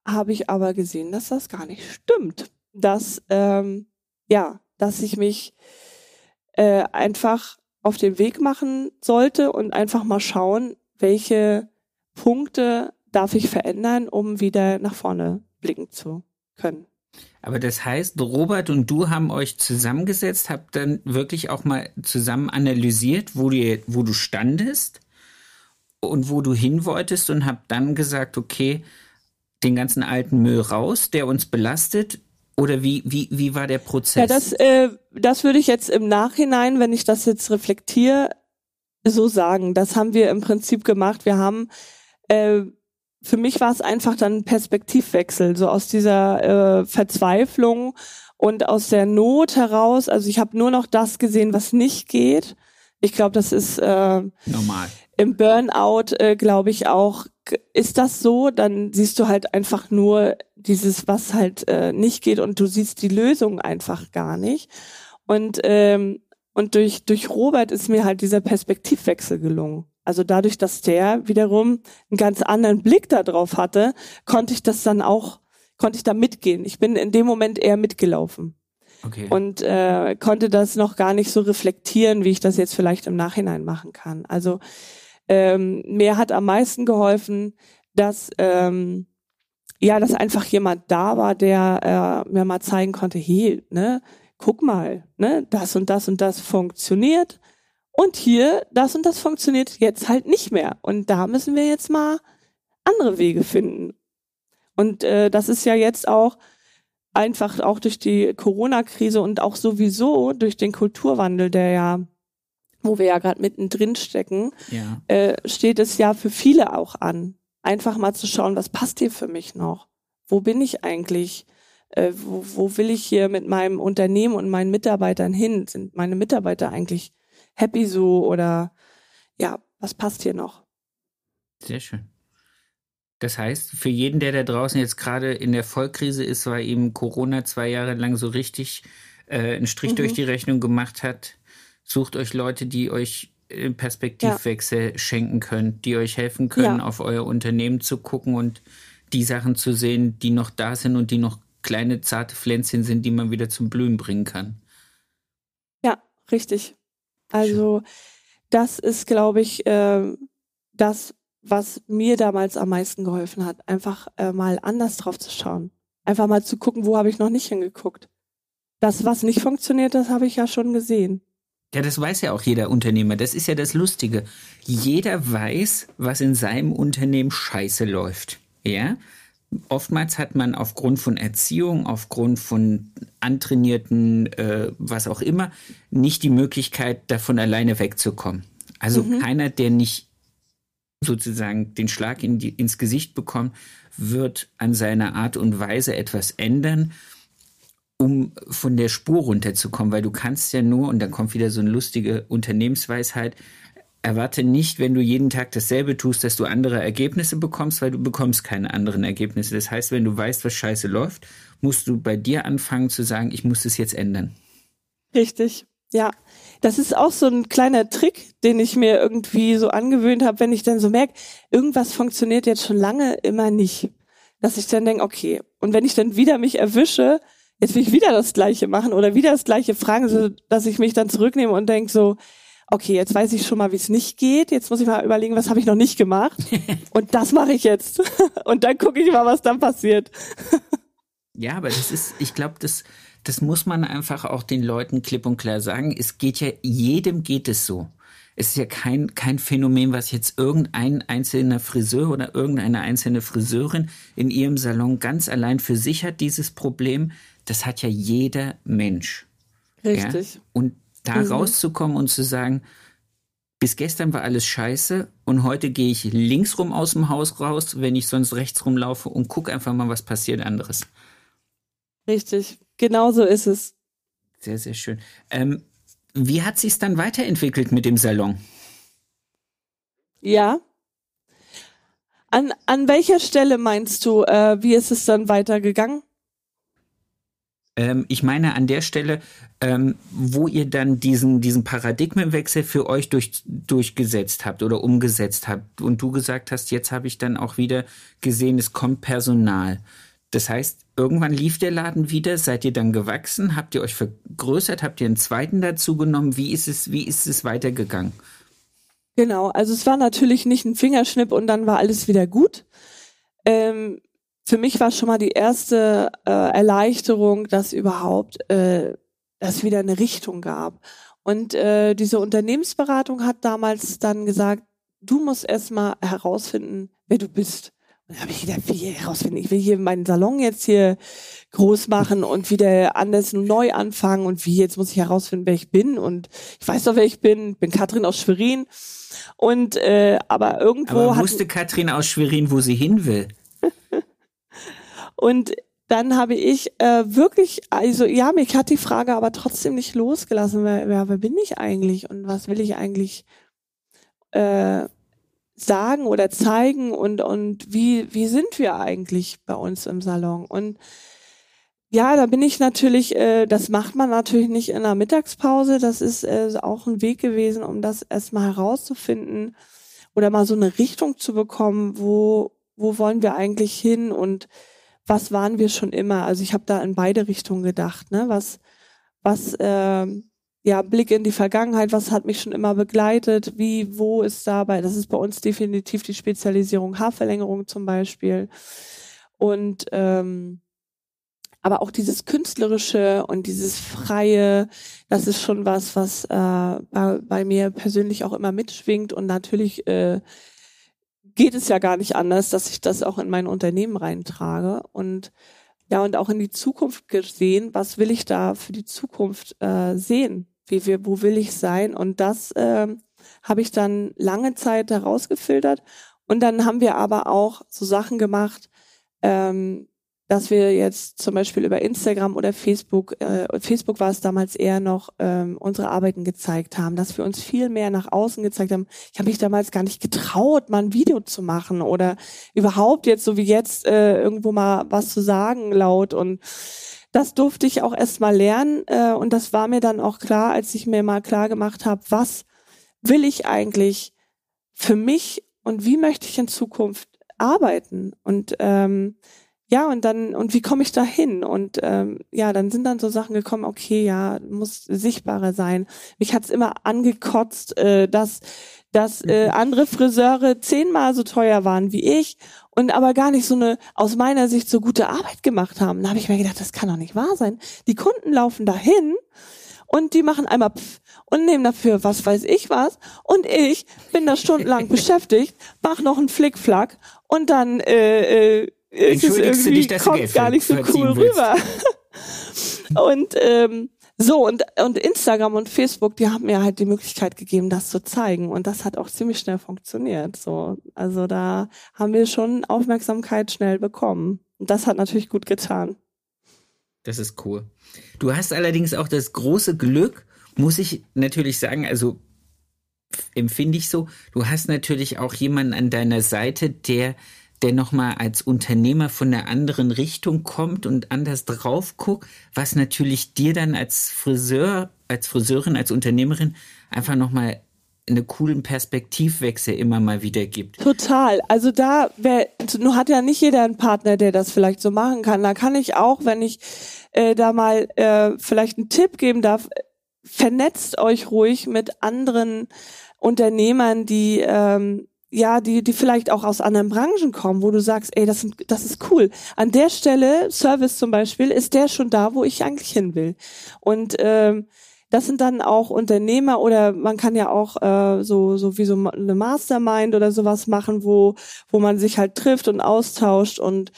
habe ich aber gesehen, dass das gar nicht stimmt. Dass, ähm, ja, dass ich mich äh, einfach auf den Weg machen sollte und einfach mal schauen, welche Punkte darf ich verändern, um wieder nach vorne blicken zu können. Aber das heißt, Robert und du haben euch zusammengesetzt, habt dann wirklich auch mal zusammen analysiert, wo du, wo du standest und wo du hin wolltest und habt dann gesagt, okay, den ganzen alten Müll raus, der uns belastet? Oder wie, wie, wie war der Prozess? Ja, das, äh, das würde ich jetzt im Nachhinein, wenn ich das jetzt reflektiere, so sagen. Das haben wir im Prinzip gemacht. Wir haben, äh, für mich war es einfach dann ein Perspektivwechsel, so aus dieser äh, Verzweiflung und aus der Not heraus. Also ich habe nur noch das gesehen, was nicht geht. Ich glaube, das ist äh, normal. Im Burnout, äh, glaube ich auch, ist das so, dann siehst du halt einfach nur dieses, was halt äh, nicht geht und du siehst die Lösung einfach gar nicht. Und ähm, und durch durch Robert ist mir halt dieser Perspektivwechsel gelungen. Also dadurch, dass der wiederum einen ganz anderen Blick darauf hatte, konnte ich das dann auch, konnte ich da mitgehen. Ich bin in dem Moment eher mitgelaufen. Okay. Und äh, konnte das noch gar nicht so reflektieren, wie ich das jetzt vielleicht im Nachhinein machen kann. Also ähm, mir hat am meisten geholfen, dass ähm, ja, dass einfach jemand da war, der äh, mir mal zeigen konnte, hey, ne, guck mal, ne, das und das und das funktioniert und hier das und das funktioniert jetzt halt nicht mehr und da müssen wir jetzt mal andere Wege finden. Und äh, das ist ja jetzt auch einfach auch durch die Corona-Krise und auch sowieso durch den Kulturwandel, der ja wo wir ja gerade mittendrin stecken, ja. äh, steht es ja für viele auch an. Einfach mal zu schauen, was passt hier für mich noch? Wo bin ich eigentlich? Äh, wo, wo will ich hier mit meinem Unternehmen und meinen Mitarbeitern hin? Sind meine Mitarbeiter eigentlich happy so oder ja, was passt hier noch? Sehr schön. Das heißt, für jeden, der da draußen jetzt gerade in der Vollkrise ist, weil ihm Corona zwei Jahre lang so richtig äh, einen Strich mhm. durch die Rechnung gemacht hat, Sucht euch Leute, die euch Perspektivwechsel ja. schenken können, die euch helfen können, ja. auf euer Unternehmen zu gucken und die Sachen zu sehen, die noch da sind und die noch kleine zarte Pflänzchen sind, die man wieder zum Blühen bringen kann. Ja, richtig. Also das ist, glaube ich, äh, das, was mir damals am meisten geholfen hat, einfach äh, mal anders drauf zu schauen. Einfach mal zu gucken, wo habe ich noch nicht hingeguckt. Das, was nicht funktioniert, das habe ich ja schon gesehen. Ja, das weiß ja auch jeder Unternehmer. Das ist ja das Lustige. Jeder weiß, was in seinem Unternehmen scheiße läuft. Ja? Oftmals hat man aufgrund von Erziehung, aufgrund von antrainierten, äh, was auch immer, nicht die Möglichkeit, davon alleine wegzukommen. Also mhm. keiner, der nicht sozusagen den Schlag in die, ins Gesicht bekommt, wird an seiner Art und Weise etwas ändern um von der Spur runterzukommen, weil du kannst ja nur, und dann kommt wieder so eine lustige Unternehmensweisheit, erwarte nicht, wenn du jeden Tag dasselbe tust, dass du andere Ergebnisse bekommst, weil du bekommst keine anderen Ergebnisse. Das heißt, wenn du weißt, was scheiße läuft, musst du bei dir anfangen zu sagen, ich muss das jetzt ändern. Richtig, ja. Das ist auch so ein kleiner Trick, den ich mir irgendwie so angewöhnt habe, wenn ich dann so merke, irgendwas funktioniert jetzt schon lange immer nicht. Dass ich dann denke, okay, und wenn ich dann wieder mich erwische, jetzt will ich wieder das Gleiche machen oder wieder das Gleiche fragen, so dass ich mich dann zurücknehme und denke so, okay, jetzt weiß ich schon mal, wie es nicht geht. Jetzt muss ich mal überlegen, was habe ich noch nicht gemacht. und das mache ich jetzt. und dann gucke ich mal, was dann passiert. ja, aber das ist, ich glaube, das, das muss man einfach auch den Leuten klipp und klar sagen. Es geht ja, jedem geht es so. Es ist ja kein, kein Phänomen, was jetzt irgendein einzelner Friseur oder irgendeine einzelne Friseurin in ihrem Salon ganz allein für sich hat, dieses Problem, das hat ja jeder Mensch. Richtig. Ja? Und da mhm. rauszukommen und zu sagen, bis gestern war alles scheiße und heute gehe ich links rum aus dem Haus raus, wenn ich sonst rechts rumlaufe und guck einfach mal, was passiert anderes. Richtig, genau so ist es. Sehr, sehr schön. Ähm, wie hat sich dann weiterentwickelt mit dem Salon? Ja. An, an welcher Stelle meinst du, äh, wie ist es dann weitergegangen? Ähm, ich meine an der Stelle, ähm, wo ihr dann diesen, diesen Paradigmenwechsel für euch durch, durchgesetzt habt oder umgesetzt habt und du gesagt hast, jetzt habe ich dann auch wieder gesehen, es kommt Personal. Das heißt, irgendwann lief der Laden wieder, seid ihr dann gewachsen, habt ihr euch vergrößert, habt ihr einen zweiten dazu genommen? Wie ist es, wie ist es weitergegangen? Genau, also es war natürlich nicht ein Fingerschnipp und dann war alles wieder gut. Ähm, für mich war schon mal die erste äh, Erleichterung, dass überhaupt äh, das wieder eine Richtung gab. Und äh, diese Unternehmensberatung hat damals dann gesagt, du musst erstmal herausfinden, wer du bist. Und da habe ich gedacht, wie herausfinden? Ich will hier meinen Salon jetzt hier groß machen und wieder anders neu anfangen und wie jetzt muss ich herausfinden, wer ich bin und ich weiß doch, wer ich bin. Ich bin Katrin aus Schwerin und äh, aber irgendwo aber wusste Katrin aus Schwerin, wo sie hin will? Und dann habe ich äh, wirklich, also ja, mich hat die Frage aber trotzdem nicht losgelassen, wer, wer, wer bin ich eigentlich und was will ich eigentlich äh, sagen oder zeigen und, und wie, wie sind wir eigentlich bei uns im Salon? Und ja, da bin ich natürlich, äh, das macht man natürlich nicht in der Mittagspause. Das ist äh, auch ein Weg gewesen, um das erstmal herauszufinden oder mal so eine Richtung zu bekommen, wo, wo wollen wir eigentlich hin und was waren wir schon immer? Also ich habe da in beide Richtungen gedacht, ne? Was, was, äh, ja, Blick in die Vergangenheit, was hat mich schon immer begleitet, wie, wo ist dabei, das ist bei uns definitiv die Spezialisierung Haarverlängerung zum Beispiel. Und ähm, aber auch dieses künstlerische und dieses freie, das ist schon was, was äh, bei, bei mir persönlich auch immer mitschwingt und natürlich äh, geht es ja gar nicht anders, dass ich das auch in mein Unternehmen reintrage und ja und auch in die Zukunft gesehen, was will ich da für die Zukunft äh, sehen? Wie wir, wo will ich sein? Und das äh, habe ich dann lange Zeit herausgefiltert. Und dann haben wir aber auch so Sachen gemacht, ähm, dass wir jetzt zum Beispiel über Instagram oder Facebook, äh, Facebook war es damals eher noch, ähm, unsere Arbeiten gezeigt haben, dass wir uns viel mehr nach außen gezeigt haben. Ich habe mich damals gar nicht getraut, mal ein Video zu machen oder überhaupt jetzt, so wie jetzt, äh, irgendwo mal was zu sagen laut und das durfte ich auch erst mal lernen äh, und das war mir dann auch klar, als ich mir mal klar gemacht habe, was will ich eigentlich für mich und wie möchte ich in Zukunft arbeiten und ähm, ja, und dann, und wie komme ich da hin? Und ähm, ja, dann sind dann so Sachen gekommen, okay, ja, muss sichtbarer sein. Mich hat's immer angekotzt, äh, dass, dass äh, andere Friseure zehnmal so teuer waren wie ich und aber gar nicht so eine, aus meiner Sicht, so gute Arbeit gemacht haben. Da habe ich mir gedacht, das kann doch nicht wahr sein. Die Kunden laufen dahin und die machen einmal pff und nehmen dafür was weiß ich was und ich bin da stundenlang beschäftigt, mach noch einen Flickflack und dann äh, äh, ist es irgendwie, dich, dass kommt gar nicht so cool rüber. und ähm, so, und, und Instagram und Facebook, die haben mir halt die Möglichkeit gegeben, das zu zeigen. Und das hat auch ziemlich schnell funktioniert. So, also da haben wir schon Aufmerksamkeit schnell bekommen. Und das hat natürlich gut getan. Das ist cool. Du hast allerdings auch das große Glück, muss ich natürlich sagen, also empfinde ich so, du hast natürlich auch jemanden an deiner Seite, der der nochmal als Unternehmer von einer anderen Richtung kommt und anders drauf guckt, was natürlich dir dann als Friseur, als Friseurin, als Unternehmerin einfach nochmal eine coolen Perspektivwechsel immer mal wieder gibt. Total. Also da wer, nur hat ja nicht jeder einen Partner, der das vielleicht so machen kann. Da kann ich auch, wenn ich äh, da mal äh, vielleicht einen Tipp geben darf, vernetzt euch ruhig mit anderen Unternehmern, die ähm, ja, die, die vielleicht auch aus anderen Branchen kommen, wo du sagst, ey, das, sind, das ist cool. An der Stelle, Service zum Beispiel, ist der schon da, wo ich eigentlich hin will. Und ähm, das sind dann auch Unternehmer oder man kann ja auch äh, so so wie so eine Mastermind oder sowas machen, wo wo man sich halt trifft und austauscht und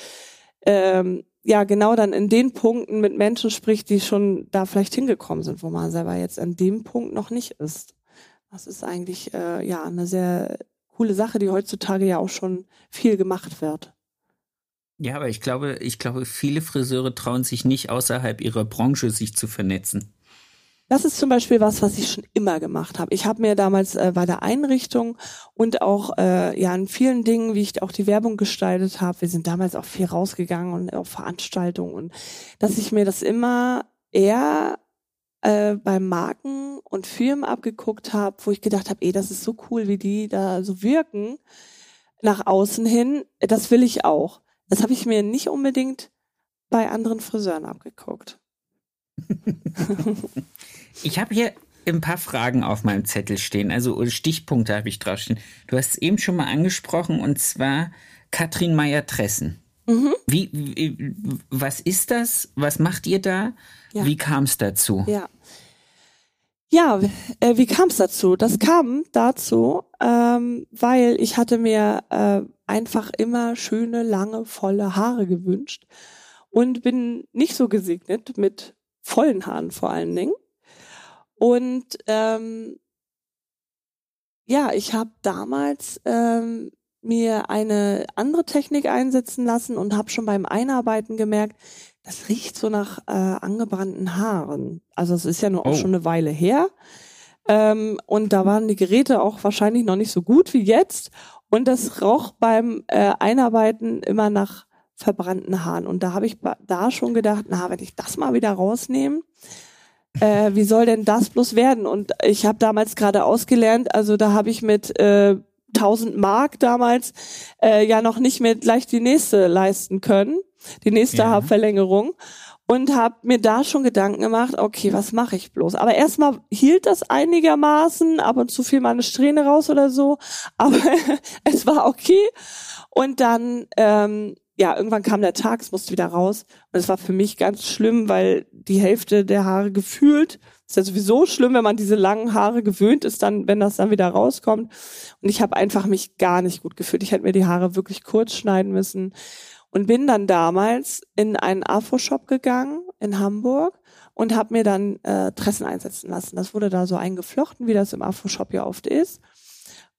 ähm, ja genau dann in den Punkten mit Menschen spricht, die schon da vielleicht hingekommen sind, wo man selber jetzt an dem Punkt noch nicht ist. Das ist eigentlich äh, ja eine sehr coole Sache, die heutzutage ja auch schon viel gemacht wird. Ja, aber ich glaube, ich glaube, viele Friseure trauen sich nicht außerhalb ihrer Branche sich zu vernetzen. Das ist zum Beispiel was, was ich schon immer gemacht habe. Ich habe mir damals äh, bei der Einrichtung und auch äh, ja in vielen Dingen, wie ich auch die Werbung gestaltet habe, wir sind damals auch viel rausgegangen und auf Veranstaltungen und dass ich mir das immer eher äh, bei Marken und Firmen abgeguckt habe, wo ich gedacht habe, ey, das ist so cool, wie die da so wirken nach außen hin. Das will ich auch. Das habe ich mir nicht unbedingt bei anderen Friseuren abgeguckt. ich habe hier ein paar Fragen auf meinem Zettel stehen, also Stichpunkte habe ich draufstehen. Du hast es eben schon mal angesprochen und zwar Katrin Meyer-Tressen. Mhm. Wie, wie, was ist das? Was macht ihr da? Ja. Wie kam es dazu? Ja. Ja, äh, wie kam es dazu? Das kam dazu, ähm, weil ich hatte mir äh, einfach immer schöne, lange, volle Haare gewünscht und bin nicht so gesegnet mit vollen Haaren vor allen Dingen. Und ähm, ja, ich habe damals ähm, mir eine andere Technik einsetzen lassen und habe schon beim Einarbeiten gemerkt, das riecht so nach äh, angebrannten Haaren. Also es ist ja nur auch oh. schon eine Weile her. Ähm, und da waren die Geräte auch wahrscheinlich noch nicht so gut wie jetzt. Und das roch beim äh, Einarbeiten immer nach verbrannten Haaren. Und da habe ich da schon gedacht, na, wenn ich das mal wieder rausnehme, äh, wie soll denn das bloß werden? Und ich habe damals gerade ausgelernt, also da habe ich mit äh, 1000 Mark damals äh, ja noch nicht mehr gleich die nächste leisten können, die nächste ja. Haarverlängerung und habe mir da schon Gedanken gemacht, okay, was mache ich bloß? Aber erstmal hielt das einigermaßen, ab und zu fiel mal eine Strähne raus oder so, aber es war okay. Und dann ähm, ja, irgendwann kam der Tag, es musste wieder raus. Und es war für mich ganz schlimm, weil die Hälfte der Haare gefühlt, ist ja sowieso schlimm, wenn man diese langen Haare gewöhnt ist, dann, wenn das dann wieder rauskommt. Und ich habe einfach mich gar nicht gut gefühlt. Ich hätte mir die Haare wirklich kurz schneiden müssen. Und bin dann damals in einen Afro-Shop gegangen in Hamburg und habe mir dann äh, Tressen einsetzen lassen. Das wurde da so eingeflochten, wie das im Afro-Shop ja oft ist.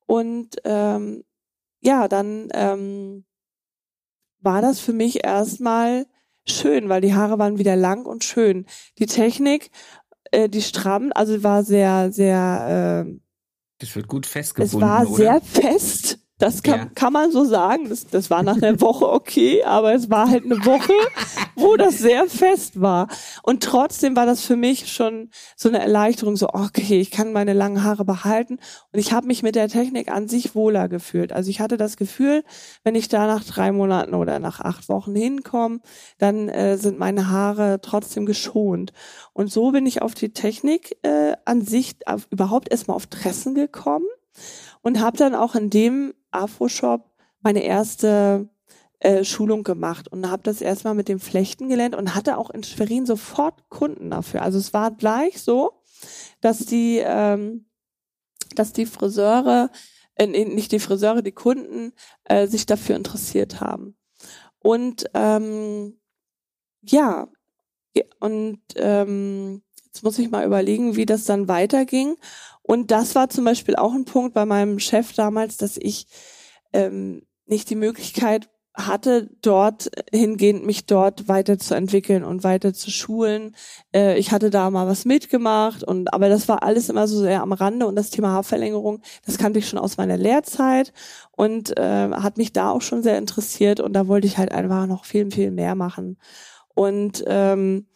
Und ähm, ja, dann ähm, war das für mich erstmal schön, weil die Haare waren wieder lang und schön. Die Technik, äh, die stramm, also war sehr, sehr. Äh, das wird gut festgebunden. Es war oder? sehr fest. Das kann, ja. kann man so sagen. Das, das war nach einer Woche okay, aber es war halt eine Woche, wo das sehr fest war. Und trotzdem war das für mich schon so eine Erleichterung, so, okay, ich kann meine langen Haare behalten. Und ich habe mich mit der Technik an sich wohler gefühlt. Also ich hatte das Gefühl, wenn ich da nach drei Monaten oder nach acht Wochen hinkomme, dann äh, sind meine Haare trotzdem geschont. Und so bin ich auf die Technik äh, an sich auf, überhaupt erstmal auf Tressen gekommen und habe dann auch in dem Afro-Shop meine erste äh, Schulung gemacht und habe das erstmal mit dem Flechten gelernt und hatte auch in Schwerin sofort Kunden dafür. Also es war gleich so, dass die, ähm, dass die Friseure, äh, nicht die Friseure, die Kunden äh, sich dafür interessiert haben. Und ähm, ja, und ähm, jetzt muss ich mal überlegen, wie das dann weiterging. Und das war zum Beispiel auch ein Punkt bei meinem Chef damals, dass ich ähm, nicht die Möglichkeit hatte, dort hingehend mich dort weiterzuentwickeln und weiter zu schulen. Äh, ich hatte da mal was mitgemacht und aber das war alles immer so sehr am Rande und das Thema Haarverlängerung, das kannte ich schon aus meiner Lehrzeit und äh, hat mich da auch schon sehr interessiert und da wollte ich halt einfach noch viel, viel mehr machen. Und ähm,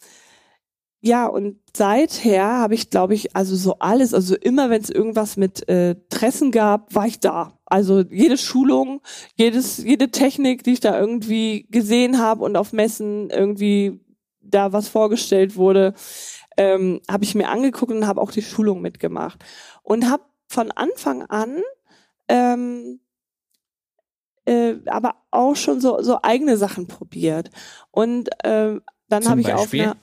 ja, und seither habe ich, glaube ich, also so alles, also immer wenn es irgendwas mit äh, Tressen gab, war ich da. Also jede Schulung, jedes, jede Technik, die ich da irgendwie gesehen habe und auf Messen irgendwie da was vorgestellt wurde, ähm, habe ich mir angeguckt und habe auch die Schulung mitgemacht. Und habe von Anfang an ähm, äh, aber auch schon so, so eigene Sachen probiert. Und äh, dann habe ich auf einer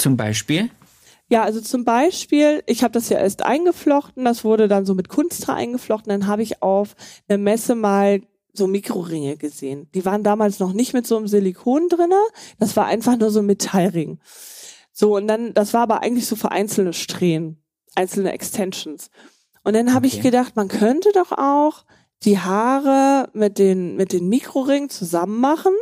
zum Beispiel? Ja, also zum Beispiel, ich habe das ja erst eingeflochten, das wurde dann so mit Kunsthaar eingeflochten, dann habe ich auf einer Messe mal so Mikroringe gesehen. Die waren damals noch nicht mit so einem Silikon drinne, das war einfach nur so ein Metallring. So, und dann, das war aber eigentlich so für einzelne Strähnen, einzelne Extensions. Und dann habe okay. ich gedacht, man könnte doch auch die Haare mit den, mit den Mikroringen zusammen machen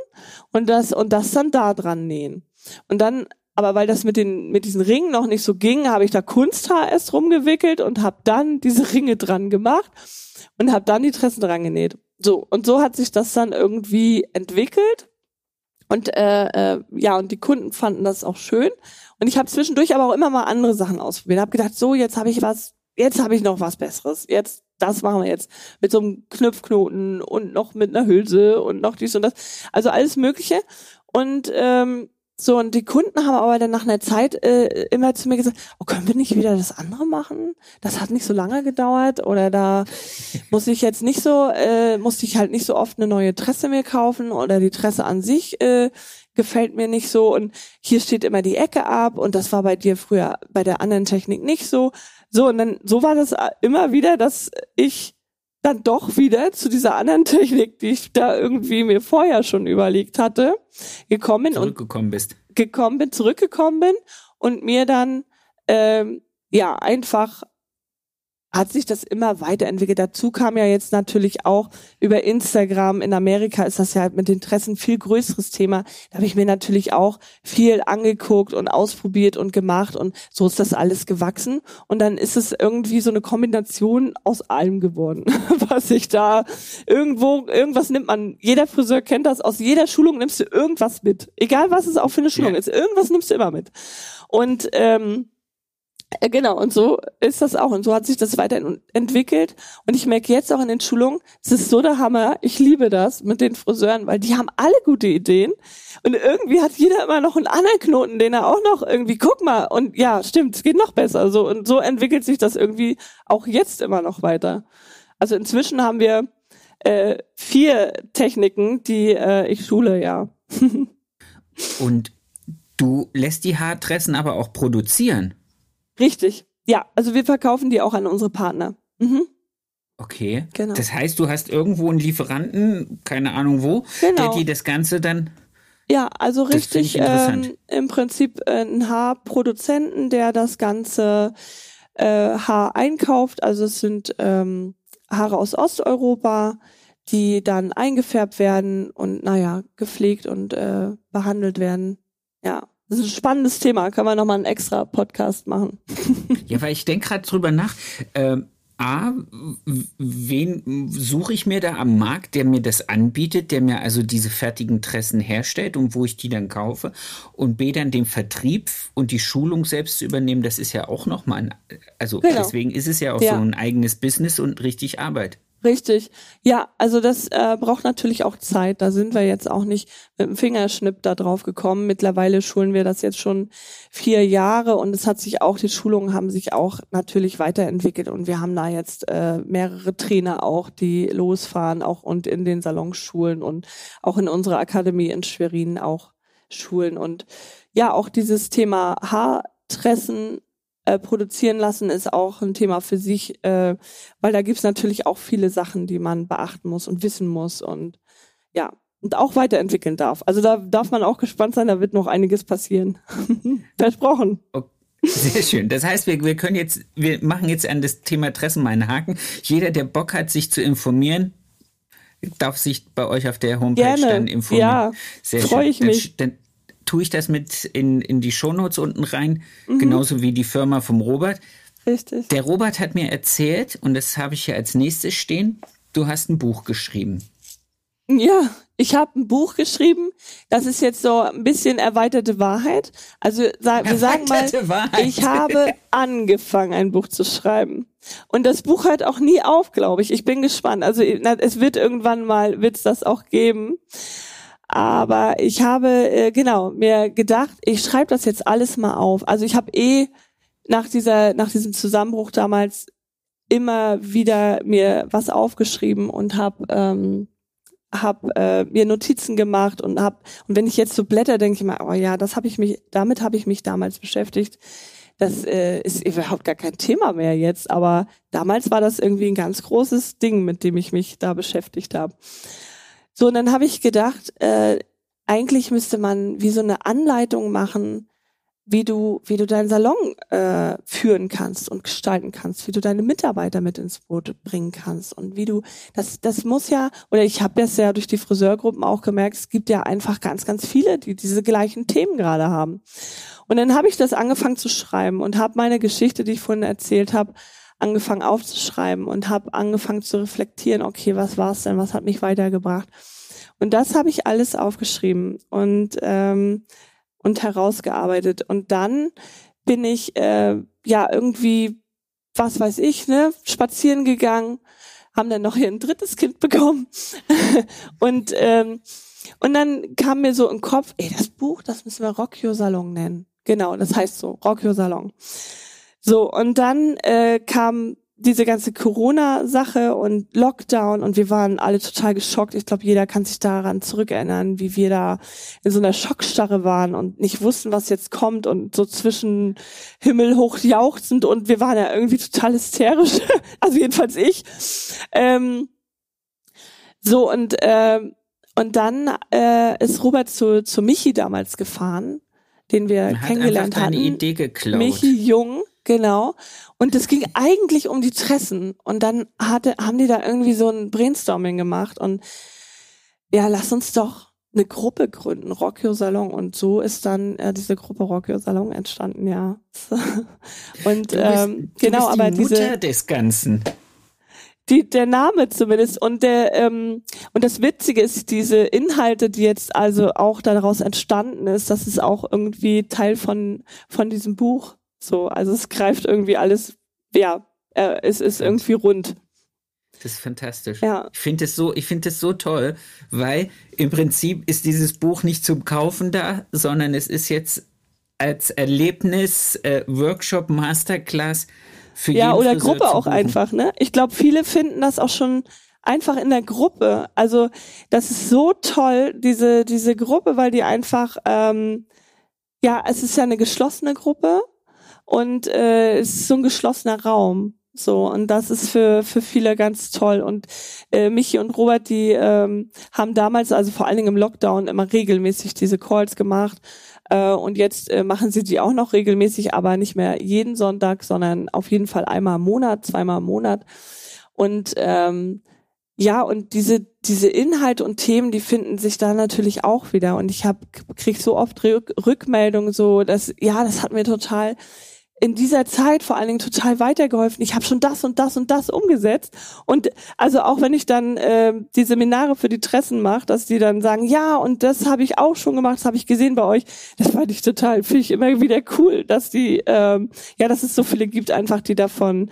und das, und das dann da dran nähen. Und dann aber weil das mit den mit diesen Ringen noch nicht so ging, habe ich da Kunsthaar erst rumgewickelt und habe dann diese Ringe dran gemacht und habe dann die Tressen dran genäht. So und so hat sich das dann irgendwie entwickelt und äh, äh, ja und die Kunden fanden das auch schön und ich habe zwischendurch aber auch immer mal andere Sachen ausprobiert. Habe gedacht, so jetzt habe ich was, jetzt habe ich noch was Besseres. Jetzt das machen wir jetzt mit so einem Knöpfknoten und noch mit einer Hülse und noch dies und das. Also alles Mögliche. Und ähm, so, und die Kunden haben aber dann nach einer Zeit äh, immer zu mir gesagt, oh, können wir nicht wieder das andere machen? Das hat nicht so lange gedauert oder da muss ich jetzt nicht so, äh, musste ich halt nicht so oft eine neue Tresse mir kaufen oder die Tresse an sich äh, gefällt mir nicht so und hier steht immer die Ecke ab und das war bei dir früher bei der anderen Technik nicht so. So, und dann so war das immer wieder, dass ich dann doch wieder zu dieser anderen Technik, die ich da irgendwie mir vorher schon überlegt hatte, gekommen zurückgekommen bist. gekommen bin, zurückgekommen bin und mir dann ähm, ja einfach hat sich das immer weiterentwickelt. Dazu kam ja jetzt natürlich auch über Instagram. In Amerika ist das ja mit Interessen viel größeres Thema. Da habe ich mir natürlich auch viel angeguckt und ausprobiert und gemacht und so ist das alles gewachsen. Und dann ist es irgendwie so eine Kombination aus allem geworden, was ich da irgendwo, irgendwas nimmt man, jeder Friseur kennt das, aus jeder Schulung nimmst du irgendwas mit. Egal was es auch für eine Schulung ist, irgendwas nimmst du immer mit. Und ähm, äh, Genau, und so ist das auch. Und so hat sich das weiterentwickelt. Und ich merke jetzt auch in den Schulungen, es ist so der Hammer. Ich liebe das mit den Friseuren, weil die haben alle gute Ideen. Und irgendwie hat jeder immer noch einen anderen Knoten, den er auch noch irgendwie, guck mal. Und ja, stimmt, es geht noch besser. So, und so entwickelt sich das irgendwie auch jetzt immer noch weiter. Also inzwischen haben wir äh, vier Techniken, die äh, ich schule, ja. und du lässt die Haartressen aber auch produzieren. Richtig. Ja, also wir verkaufen die auch an unsere Partner. Mhm. Okay. Genau. Das heißt, du hast irgendwo einen Lieferanten, keine Ahnung wo, genau. der dir das Ganze dann. Ja, also richtig ähm, im Prinzip äh, ein Haarproduzenten, der das ganze äh, Haar einkauft. Also es sind ähm, Haare aus Osteuropa, die dann eingefärbt werden und naja, gepflegt und äh, behandelt werden. Ja. Das ist ein spannendes Thema. Kann man nochmal einen extra Podcast machen. ja, weil ich denke gerade drüber nach. Ähm, A, wen suche ich mir da am Markt, der mir das anbietet, der mir also diese fertigen Tressen herstellt und wo ich die dann kaufe? Und B, dann den Vertrieb und die Schulung selbst zu übernehmen, das ist ja auch nochmal ein, also genau. deswegen ist es ja auch ja. so ein eigenes Business und richtig Arbeit. Richtig. Ja, also das äh, braucht natürlich auch Zeit. Da sind wir jetzt auch nicht mit dem Fingerschnipp da drauf gekommen. Mittlerweile schulen wir das jetzt schon vier Jahre und es hat sich auch, die Schulungen haben sich auch natürlich weiterentwickelt und wir haben da jetzt äh, mehrere Trainer auch, die losfahren, auch und in den Salons schulen und auch in unserer Akademie in Schwerin auch schulen und ja, auch dieses Thema Haartressen äh, produzieren lassen ist auch ein Thema für sich, äh, weil da gibt's natürlich auch viele Sachen, die man beachten muss und wissen muss und ja, und auch weiterentwickeln darf. Also da darf man auch gespannt sein, da wird noch einiges passieren. Versprochen. Okay. Sehr schön. Das heißt, wir, wir können jetzt, wir machen jetzt an das Thema Tressen mal einen Haken. Jeder, der Bock hat, sich zu informieren, darf sich bei euch auf der Homepage Gerne. dann informieren. Ja, freue ich mich. Dann, tue ich das mit in, in die Shownotes unten rein, mhm. genauso wie die Firma vom Robert. Richtig. Der Robert hat mir erzählt, und das habe ich hier als nächstes stehen, du hast ein Buch geschrieben. Ja, ich habe ein Buch geschrieben. Das ist jetzt so ein bisschen erweiterte Wahrheit. Also sag, wir sagen mal, Wahrheit. ich habe angefangen, ein Buch zu schreiben. Und das Buch hört auch nie auf, glaube ich. Ich bin gespannt. Also es wird irgendwann mal, wird es das auch geben. Aber ich habe äh, genau mir gedacht, ich schreibe das jetzt alles mal auf. Also ich habe eh nach dieser nach diesem Zusammenbruch damals immer wieder mir was aufgeschrieben und habe ähm, hab, äh, mir Notizen gemacht und hab und wenn ich jetzt so blätter, denke ich mal, oh ja, das habe ich mich damit habe ich mich damals beschäftigt. Das äh, ist überhaupt gar kein Thema mehr jetzt, aber damals war das irgendwie ein ganz großes Ding, mit dem ich mich da beschäftigt habe. So, und dann habe ich gedacht, äh, eigentlich müsste man wie so eine Anleitung machen, wie du, wie du deinen Salon äh, führen kannst und gestalten kannst, wie du deine Mitarbeiter mit ins Boot bringen kannst und wie du, das, das muss ja, oder ich habe das ja durch die Friseurgruppen auch gemerkt, es gibt ja einfach ganz, ganz viele, die diese gleichen Themen gerade haben. Und dann habe ich das angefangen zu schreiben und habe meine Geschichte, die ich vorhin erzählt habe, angefangen aufzuschreiben und habe angefangen zu reflektieren, okay, was war es denn, was hat mich weitergebracht? Und das habe ich alles aufgeschrieben und ähm, und herausgearbeitet. Und dann bin ich äh, ja irgendwie, was weiß ich, ne, spazieren gegangen, haben dann noch hier ein drittes Kind bekommen und ähm, und dann kam mir so im Kopf, ey, das Buch, das müssen wir Rock Your Salon nennen. Genau, das heißt so, Rock Your Salon. So, und dann äh, kam diese ganze Corona-Sache und Lockdown und wir waren alle total geschockt. Ich glaube, jeder kann sich daran zurückerinnern, wie wir da in so einer Schockstarre waren und nicht wussten, was jetzt kommt und so zwischen Himmel hoch jauchzend und wir waren ja irgendwie total hysterisch. also jedenfalls ich. Ähm, so und äh, und dann äh, ist Robert zu, zu Michi damals gefahren, den wir kennengelernt hatten. Idee geklaut. Michi Jung Genau. Und es ging eigentlich um die Tressen. Und dann hatte, haben die da irgendwie so ein Brainstorming gemacht und ja, lass uns doch eine Gruppe gründen, Rockio Salon. Und so ist dann äh, diese Gruppe Rockio Salon entstanden, ja. und du bist, ähm, genau, du bist die aber Mutter diese des Ganzen. die, der Name zumindest und der ähm, und das Witzige ist diese Inhalte, die jetzt also auch daraus entstanden ist, das ist auch irgendwie Teil von von diesem Buch. So, also es greift irgendwie alles, ja, äh, es ist irgendwie rund. Das ist fantastisch. Ja. Ich finde es so, ich finde es so toll, weil im Prinzip ist dieses Buch nicht zum Kaufen da, sondern es ist jetzt als Erlebnis, äh, Workshop, Masterclass für Ja, oder Friseur Gruppe auch einfach, ne? Ich glaube, viele finden das auch schon einfach in der Gruppe. Also das ist so toll, diese, diese Gruppe, weil die einfach, ähm, ja, es ist ja eine geschlossene Gruppe und äh, es ist so ein geschlossener Raum. So, und das ist für, für viele ganz toll. Und äh, Michi und Robert, die ähm, haben damals, also vor allen Dingen im Lockdown, immer regelmäßig diese Calls gemacht. Äh, und jetzt äh, machen sie die auch noch regelmäßig, aber nicht mehr jeden Sonntag, sondern auf jeden Fall einmal im Monat, zweimal im Monat. Und ähm, ja, und diese diese Inhalte und Themen, die finden sich da natürlich auch wieder. Und ich habe krieg so oft Rück Rückmeldungen, so dass ja, das hat mir total in dieser Zeit vor allen Dingen total weitergeholfen. Ich habe schon das und das und das umgesetzt. Und also auch wenn ich dann äh, die Seminare für die Tressen mache, dass die dann sagen, ja, und das habe ich auch schon gemacht, das habe ich gesehen bei euch. Das fand ich total, finde ich immer wieder cool, dass die, ähm, ja, dass es so viele gibt einfach, die davon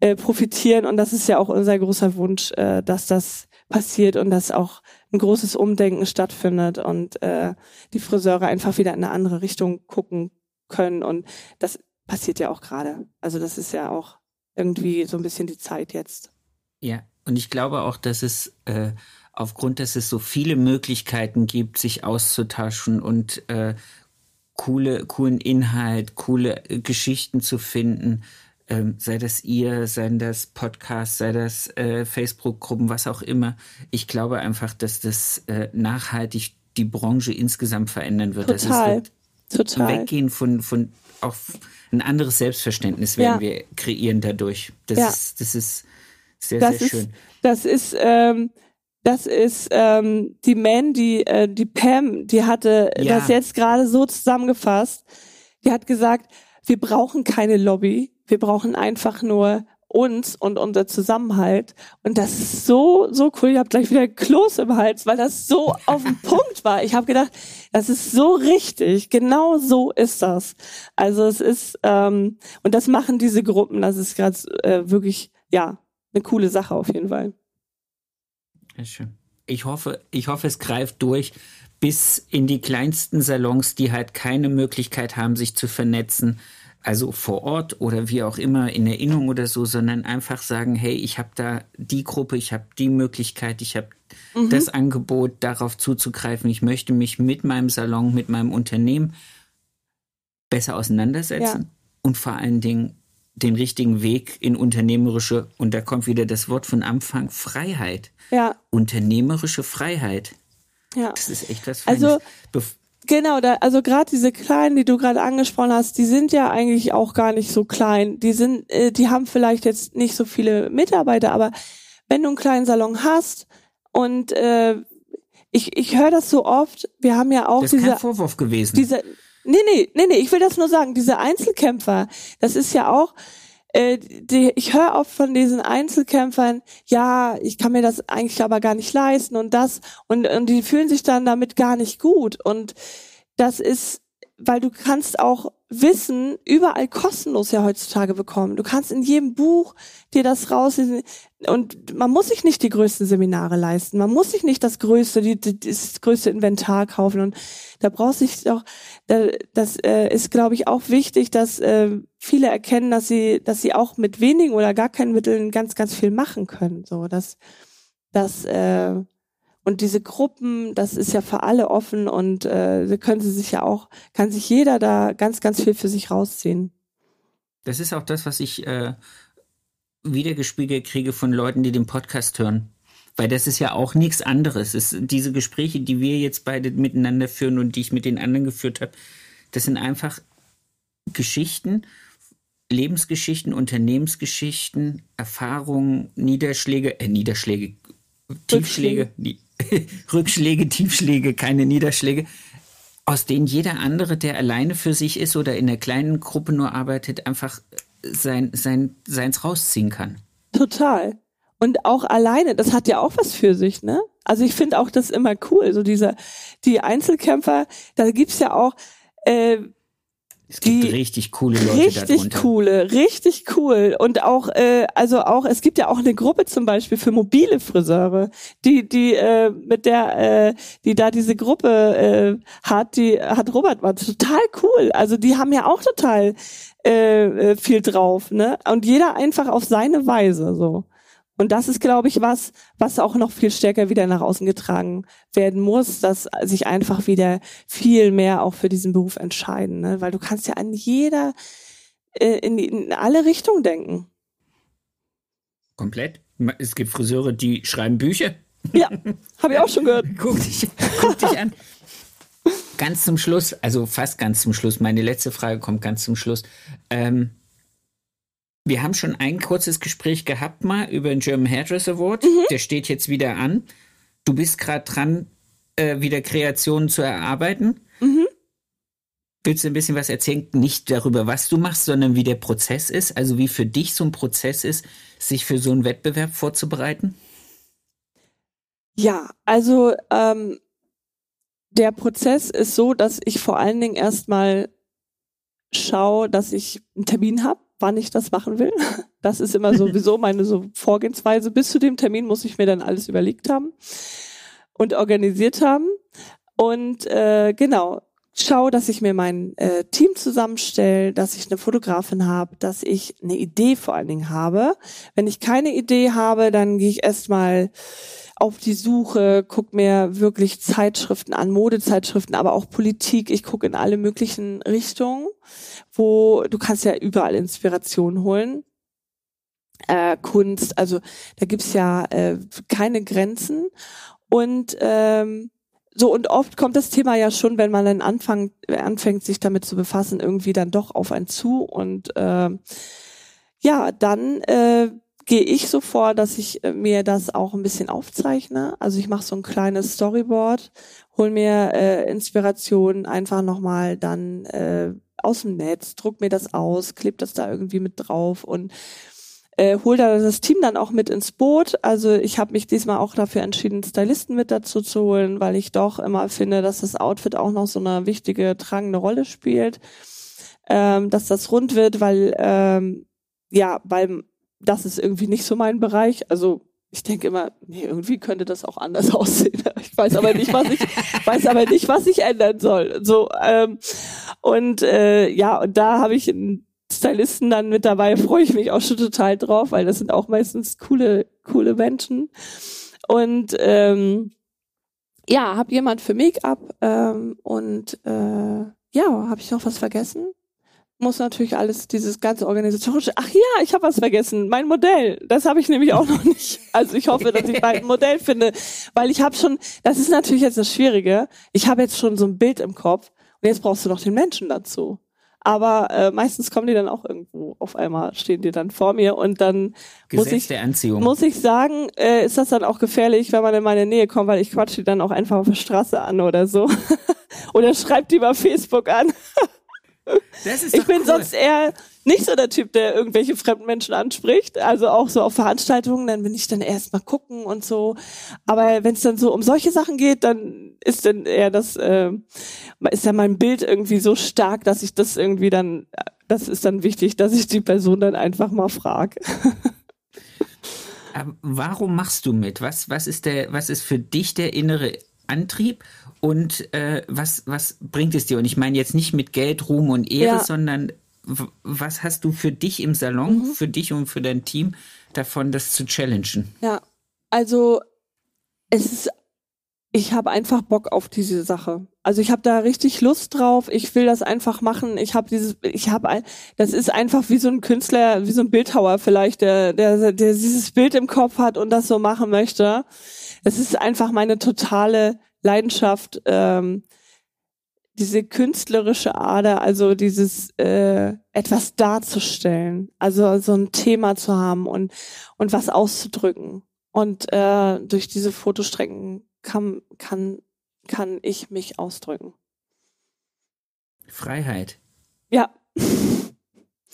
äh, profitieren. Und das ist ja auch unser großer Wunsch, äh, dass das passiert und dass auch ein großes Umdenken stattfindet und äh, die Friseure einfach wieder in eine andere Richtung gucken können. Und das passiert ja auch gerade. Also das ist ja auch irgendwie so ein bisschen die Zeit jetzt. Ja, und ich glaube auch, dass es äh, aufgrund, dass es so viele Möglichkeiten gibt, sich auszutauschen und äh, coole, coolen Inhalt, coole äh, Geschichten zu finden, ähm, sei das ihr, sei das Podcast, sei das äh, Facebook-Gruppen, was auch immer. Ich glaube einfach, dass das äh, nachhaltig die Branche insgesamt verändern wird. Das Total. wird Total. Weggehen von, von auch ein anderes Selbstverständnis werden Ja. wir kreieren dadurch. Das Ja. ist, das ist sehr, Das sehr ist, schön. das ist, ähm, das ist ähm, die Man, die äh, die Pam, die hatte Ja. das jetzt gerade so zusammengefasst. Die hat gesagt, wir brauchen keine Lobby, wir brauchen einfach nur uns und unser Zusammenhalt. Und das ist so, so cool. Ich habe gleich wieder Kloß im Hals, weil das so auf den Punkt war. Ich habe gedacht, das ist so richtig. Genau so ist das. Also es ist, ähm, und das machen diese Gruppen, das ist gerade äh, wirklich, ja, eine coole Sache auf jeden Fall. Ja, schön. Ich hoffe, ich hoffe, es greift durch bis in die kleinsten Salons, die halt keine Möglichkeit haben, sich zu vernetzen, also vor Ort oder wie auch immer in Erinnerung oder so, sondern einfach sagen, hey, ich habe da die Gruppe, ich habe die Möglichkeit, ich habe das Angebot, darauf zuzugreifen. Ich möchte mich mit meinem Salon, mit meinem Unternehmen besser auseinandersetzen Ja. und vor allen Dingen den richtigen Weg in unternehmerische, und da kommt wieder das Wort von Anfang, Freiheit Ja, unternehmerische Freiheit. ja. Das ist echt was Feines. Also- Genau, da, also gerade diese kleinen, die du gerade angesprochen hast, die sind ja eigentlich auch gar nicht so klein. Die sind, äh, die haben vielleicht jetzt nicht so viele Mitarbeiter, aber wenn du einen kleinen Salon hast und äh, ich, ich höre das so oft, wir haben ja auch das ist diese kein Vorwurf gewesen. diese nee nee nee nee ich will das nur sagen diese Einzelkämpfer das ist ja auch äh, die, ich höre oft von diesen Einzelkämpfern ja ich kann mir das eigentlich aber gar nicht leisten und das. Und, und die fühlen sich dann damit gar nicht gut. Und das ist weil du kannst auch Wissen überall kostenlos ja heutzutage bekommen. Du kannst in jedem Buch dir das rauslesen und man muss sich nicht die größten Seminare leisten. Man muss sich nicht das größte, die, das größte Inventar kaufen und da brauchst du dich doch, da, das äh, ist glaube ich auch wichtig, dass äh, viele erkennen, dass sie, dass sie auch mit wenigen oder gar keinen Mitteln ganz, ganz viel machen können. So, dass, dass äh, und diese Gruppen, das ist ja für alle offen und äh, da können sie sich ja auch, kann sich jeder da ganz, ganz viel für sich rausziehen. das ist auch das, was ich äh, wiedergespiegelt kriege von Leuten, die den Podcast hören. Weil das ist ja auch nichts anderes. Es, diese Gespräche, die wir jetzt beide miteinander führen und die ich mit den anderen geführt habe, das sind einfach Geschichten Lebensgeschichten, Unternehmensgeschichten, Erfahrungen, Niederschläge, äh, Niederschläge, Tiefschläge, Rückschläge, Tiefschläge, keine Niederschläge, aus denen jeder andere, der alleine für sich ist oder in einer kleinen Gruppe nur arbeitet, einfach sein, sein, seins rausziehen kann. Total. Und auch alleine, das hat ja auch was für sich, ne? Also ich finde auch das immer cool, so diese, die Einzelkämpfer, da gibt's ja auch, äh, es gibt die richtig coole Leute Richtig darunter. coole, richtig cool. Und auch, äh, also auch, es gibt ja auch eine Gruppe zum Beispiel für mobile Friseure, die, die, äh, mit der, äh, die da diese Gruppe äh, hat, die hat Robert war total cool. Also die haben ja auch total äh, äh viel drauf, ne? Und jeder einfach auf seine Weise so. Und das ist, glaube ich, was, was auch noch viel stärker wieder nach außen getragen werden muss, dass sich einfach wieder viel mehr auch für diesen Beruf entscheiden, ne? weil du kannst ja an jeder, äh, in, in alle Richtungen denken. Komplett. Es gibt Friseure, die schreiben Bücher. Ja, habe ich auch schon gehört. guck, dich, guck dich an. Ganz zum Schluss, also fast ganz zum Schluss, meine letzte Frage kommt ganz zum Schluss. Ähm, wir haben schon ein kurzes Gespräch gehabt mal über den German Hairdress Award. Mhm. Der steht jetzt wieder an. Du bist gerade dran, äh, wieder Kreationen zu erarbeiten. Mhm. Willst du ein bisschen was erzählen? Nicht darüber, was du machst, sondern wie der Prozess ist? Also wie für dich so ein Prozess ist, sich für so einen Wettbewerb vorzubereiten? Ja, also ähm, der Prozess ist so, dass ich vor allen Dingen erstmal schaue, dass ich einen Termin habe wann ich das machen will. Das ist immer sowieso meine so Vorgehensweise. Bis zu dem Termin muss ich mir dann alles überlegt haben und organisiert haben. Und äh, genau, schau, dass ich mir mein äh, Team zusammenstelle, dass ich eine Fotografin habe, dass ich eine Idee vor allen Dingen habe. Wenn ich keine Idee habe, dann gehe ich erstmal auf die Suche, guck mir wirklich Zeitschriften an, Modezeitschriften, aber auch Politik. Ich gucke in alle möglichen Richtungen, wo du kannst ja überall Inspiration holen. Äh, Kunst, also da gibt's ja äh, keine Grenzen. Und ähm, so und oft kommt das Thema ja schon, wenn man dann anfängt, anfängt sich damit zu befassen, irgendwie dann doch auf einen zu und äh, ja, dann äh, gehe ich so vor, dass ich äh, mir das auch ein bisschen aufzeichne. Also ich mache so ein kleines Storyboard, hol mir äh, Inspiration einfach nochmal dann äh, aus dem Netz, druck mir das aus, kleb das da irgendwie mit drauf und äh, hol da das Team dann auch mit ins Boot. Also ich habe mich diesmal auch dafür entschieden, Stylisten mit dazu zu holen, weil ich doch immer finde, dass das Outfit auch noch so eine wichtige, tragende Rolle spielt. Ähm, dass das rund wird, weil ähm, ja, beim das ist irgendwie nicht so mein Bereich. Also ich denke immer, nee, irgendwie könnte das auch anders aussehen. Ich weiß aber nicht, was ich weiß aber nicht, was ich ändern soll. So ähm, und äh, ja, und da habe ich einen Stylisten dann mit dabei. Freue ich mich auch schon total drauf, weil das sind auch meistens coole coole Menschen. Und ähm, ja, habe jemand für Make-up ähm, und äh, ja, habe ich noch was vergessen? Muss natürlich alles dieses ganze organisatorische. Ach ja, ich habe was vergessen. Mein Modell, das habe ich nämlich auch noch nicht. Also ich hoffe, dass ich bald ein Modell finde, weil ich habe schon. Das ist natürlich jetzt das Schwierige. Ich habe jetzt schon so ein Bild im Kopf und jetzt brauchst du noch den Menschen dazu. Aber äh, meistens kommen die dann auch irgendwo. Auf einmal stehen die dann vor mir und dann Gesetz muss ich der Anziehung. muss ich sagen, äh, ist das dann auch gefährlich, wenn man in meine Nähe kommt, weil ich quatsche die dann auch einfach auf der Straße an oder so. oder schreibt die bei Facebook an. ich bin cool. sonst eher nicht so der Typ, der irgendwelche fremden Menschen anspricht. Also auch so auf Veranstaltungen, dann bin ich dann erst mal gucken und so. Aber wenn es dann so um solche Sachen geht, dann ist dann eher das, äh, ist ja mein Bild irgendwie so stark, dass ich das irgendwie dann, das ist dann wichtig, dass ich die Person dann einfach mal frage. Warum machst du mit? Was, was ist der, was ist für dich der innere Antrieb und äh, was, was bringt es dir? Und ich meine jetzt nicht mit Geld, Ruhm und Ehre, ja. sondern was hast du für dich im Salon, mhm. für dich und für dein Team davon, das zu challengen? Ja, also es ist, ich habe einfach Bock auf diese Sache. Also ich habe da richtig Lust drauf. Ich will das einfach machen. Ich habe dieses, ich habe das ist einfach wie so ein Künstler, wie so ein Bildhauer vielleicht, der, der, der dieses Bild im Kopf hat und das so machen möchte. Es ist einfach meine totale Leidenschaft, ähm, diese künstlerische Ader, also dieses äh, etwas darzustellen, also so ein Thema zu haben und und was auszudrücken. Und äh, durch diese Fotostrecken kann kann kann ich mich ausdrücken. Freiheit. Ja.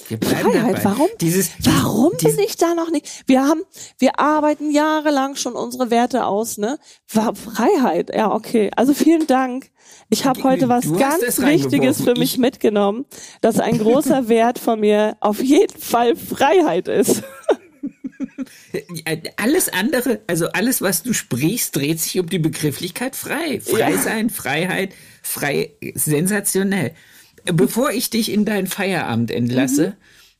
Wir bleiben Freiheit, dabei. warum? Dieses, Warum dieses, bin ich da noch nicht? Wir haben, wir arbeiten jahrelang schon unsere Werte aus, ne? War Freiheit, ja, okay. Also vielen Dank. Ich habe heute was ganz es Wichtiges für mich Ich- mitgenommen, dass ein großer Wert von mir auf jeden Fall Freiheit ist. Alles andere, also alles, was du sprichst, dreht sich um die Begrifflichkeit frei. Frei Ja. sein, Freiheit, frei, sensationell. Bevor ich dich in deinen Feierabend entlasse,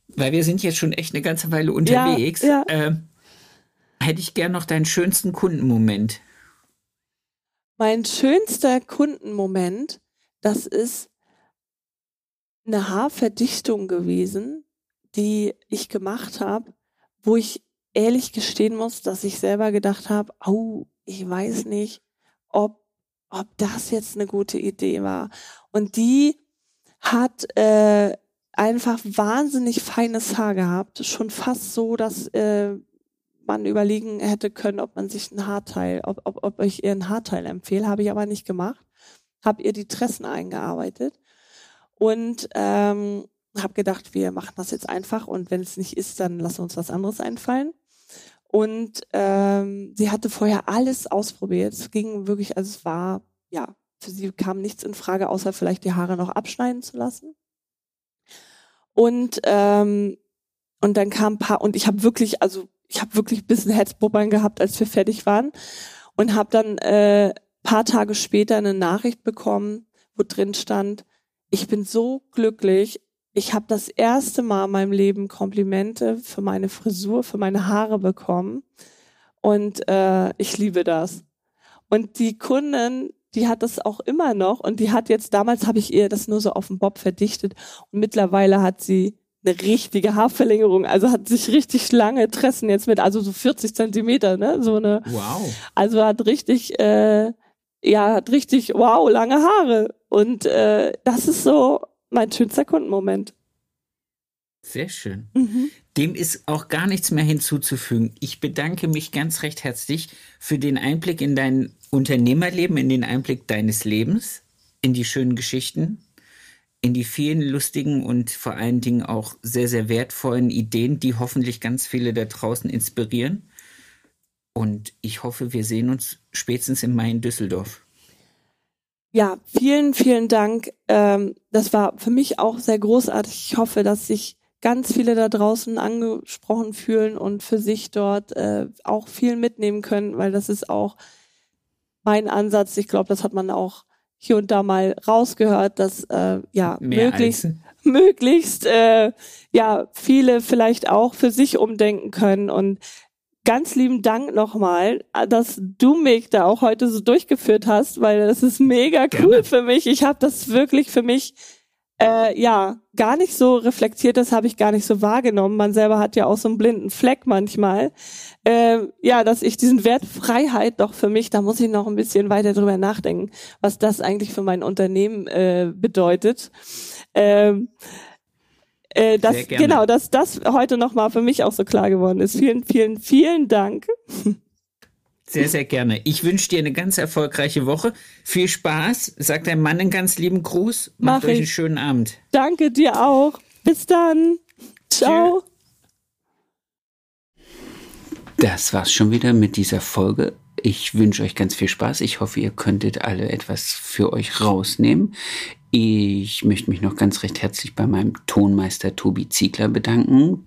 weil wir sind jetzt schon echt eine ganze Weile unterwegs, Mhm. ja. ähm, hätte ich gern noch deinen schönsten Kundenmoment. Mein schönster Kundenmoment, das ist eine Haarverdichtung gewesen, die ich gemacht habe, wo ich ehrlich gestehen muss, dass ich selber gedacht habe, au, ich weiß nicht, ob, ob das jetzt eine gute Idee war. Und die hat äh, einfach wahnsinnig feines Haar gehabt, schon fast so, dass äh, man überlegen hätte können, ob man sich ein Haarteil, ob, ob, ob ich ihr ein Haarteil empfehle, habe ich aber nicht gemacht. Habe ihr die Tressen eingearbeitet und ähm, habe gedacht, wir machen das jetzt einfach und wenn es nicht ist, dann lassen wir uns was anderes einfallen. Und ähm, sie hatte vorher alles ausprobiert. Es ging wirklich, also es war, ja, für sie kam nichts in Frage, außer vielleicht die Haare noch abschneiden zu lassen. Und ähm, und dann kam ein paar und ich habe wirklich, also ich habe wirklich ein bisschen Herzbubbern gehabt, als wir fertig waren und habe dann äh, paar Tage später eine Nachricht bekommen, wo drin stand, ich bin so glücklich, ich habe das erste Mal in meinem Leben Komplimente für meine Frisur, für meine Haare bekommen und äh, ich liebe das. Und die Kundin, die hat das auch immer noch und die hat jetzt, damals habe ich ihr das nur so auf dem Bob verdichtet und mittlerweile hat sie eine richtige Haarverlängerung, also hat sich richtig lange Tressen jetzt mit, also so 40 Zentimeter, ne, so eine, Wow. also hat richtig, äh, ja, hat richtig, wow, lange Haare und äh, das ist so mein schönster Kundenmoment. Sehr schön. Mhm. Dem ist auch gar nichts mehr hinzuzufügen. Ich bedanke mich ganz recht herzlich für den Einblick in dein Unternehmerleben, in den Einblick deines Lebens, in die schönen Geschichten, in die vielen lustigen und vor allen Dingen auch sehr, sehr wertvollen Ideen, die hoffentlich ganz viele da draußen inspirieren. Und ich hoffe, wir sehen uns spätestens im Mai in Düsseldorf. Ja, vielen, vielen Dank. Ähm, das war für mich auch sehr großartig. Ich hoffe, dass sich ganz viele da draußen angesprochen fühlen und für sich dort äh, auch viel mitnehmen können, weil das ist auch mein Ansatz. Ich glaube, das hat man auch hier und da mal rausgehört, dass äh, ja Mehr möglichst als möglichst äh, ja viele vielleicht auch für sich umdenken können und ganz lieben Dank nochmal, dass du mich da auch heute so durchgeführt hast, weil das ist mega cool Gerne. für mich. Ich habe das wirklich für mich äh, ja gar nicht so reflektiert, das habe ich gar nicht so wahrgenommen. Man selber hat ja auch so einen blinden Fleck manchmal. Äh, ja, dass ich diesen Wert Freiheit doch für mich, da muss ich noch ein bisschen weiter drüber nachdenken, was das eigentlich für mein Unternehmen äh, bedeutet. Ähm, äh, das, Sehr gerne. genau, dass das heute nochmal für mich auch so klar geworden ist. Vielen, vielen, vielen Dank. Sehr, sehr gerne. Ich wünsche dir eine ganz erfolgreiche Woche. Viel Spaß. Sag deinem Mann einen ganz lieben Gruß. Macht Mach euch einen schönen Abend. Danke dir auch. Bis dann. Ciao. Das war's schon wieder mit dieser Folge. Ich wünsche euch ganz viel Spaß. Ich hoffe, ihr könntet alle etwas für euch rausnehmen. Ich möchte mich noch ganz recht herzlich bei meinem Tonmeister Tobi Ziegler bedanken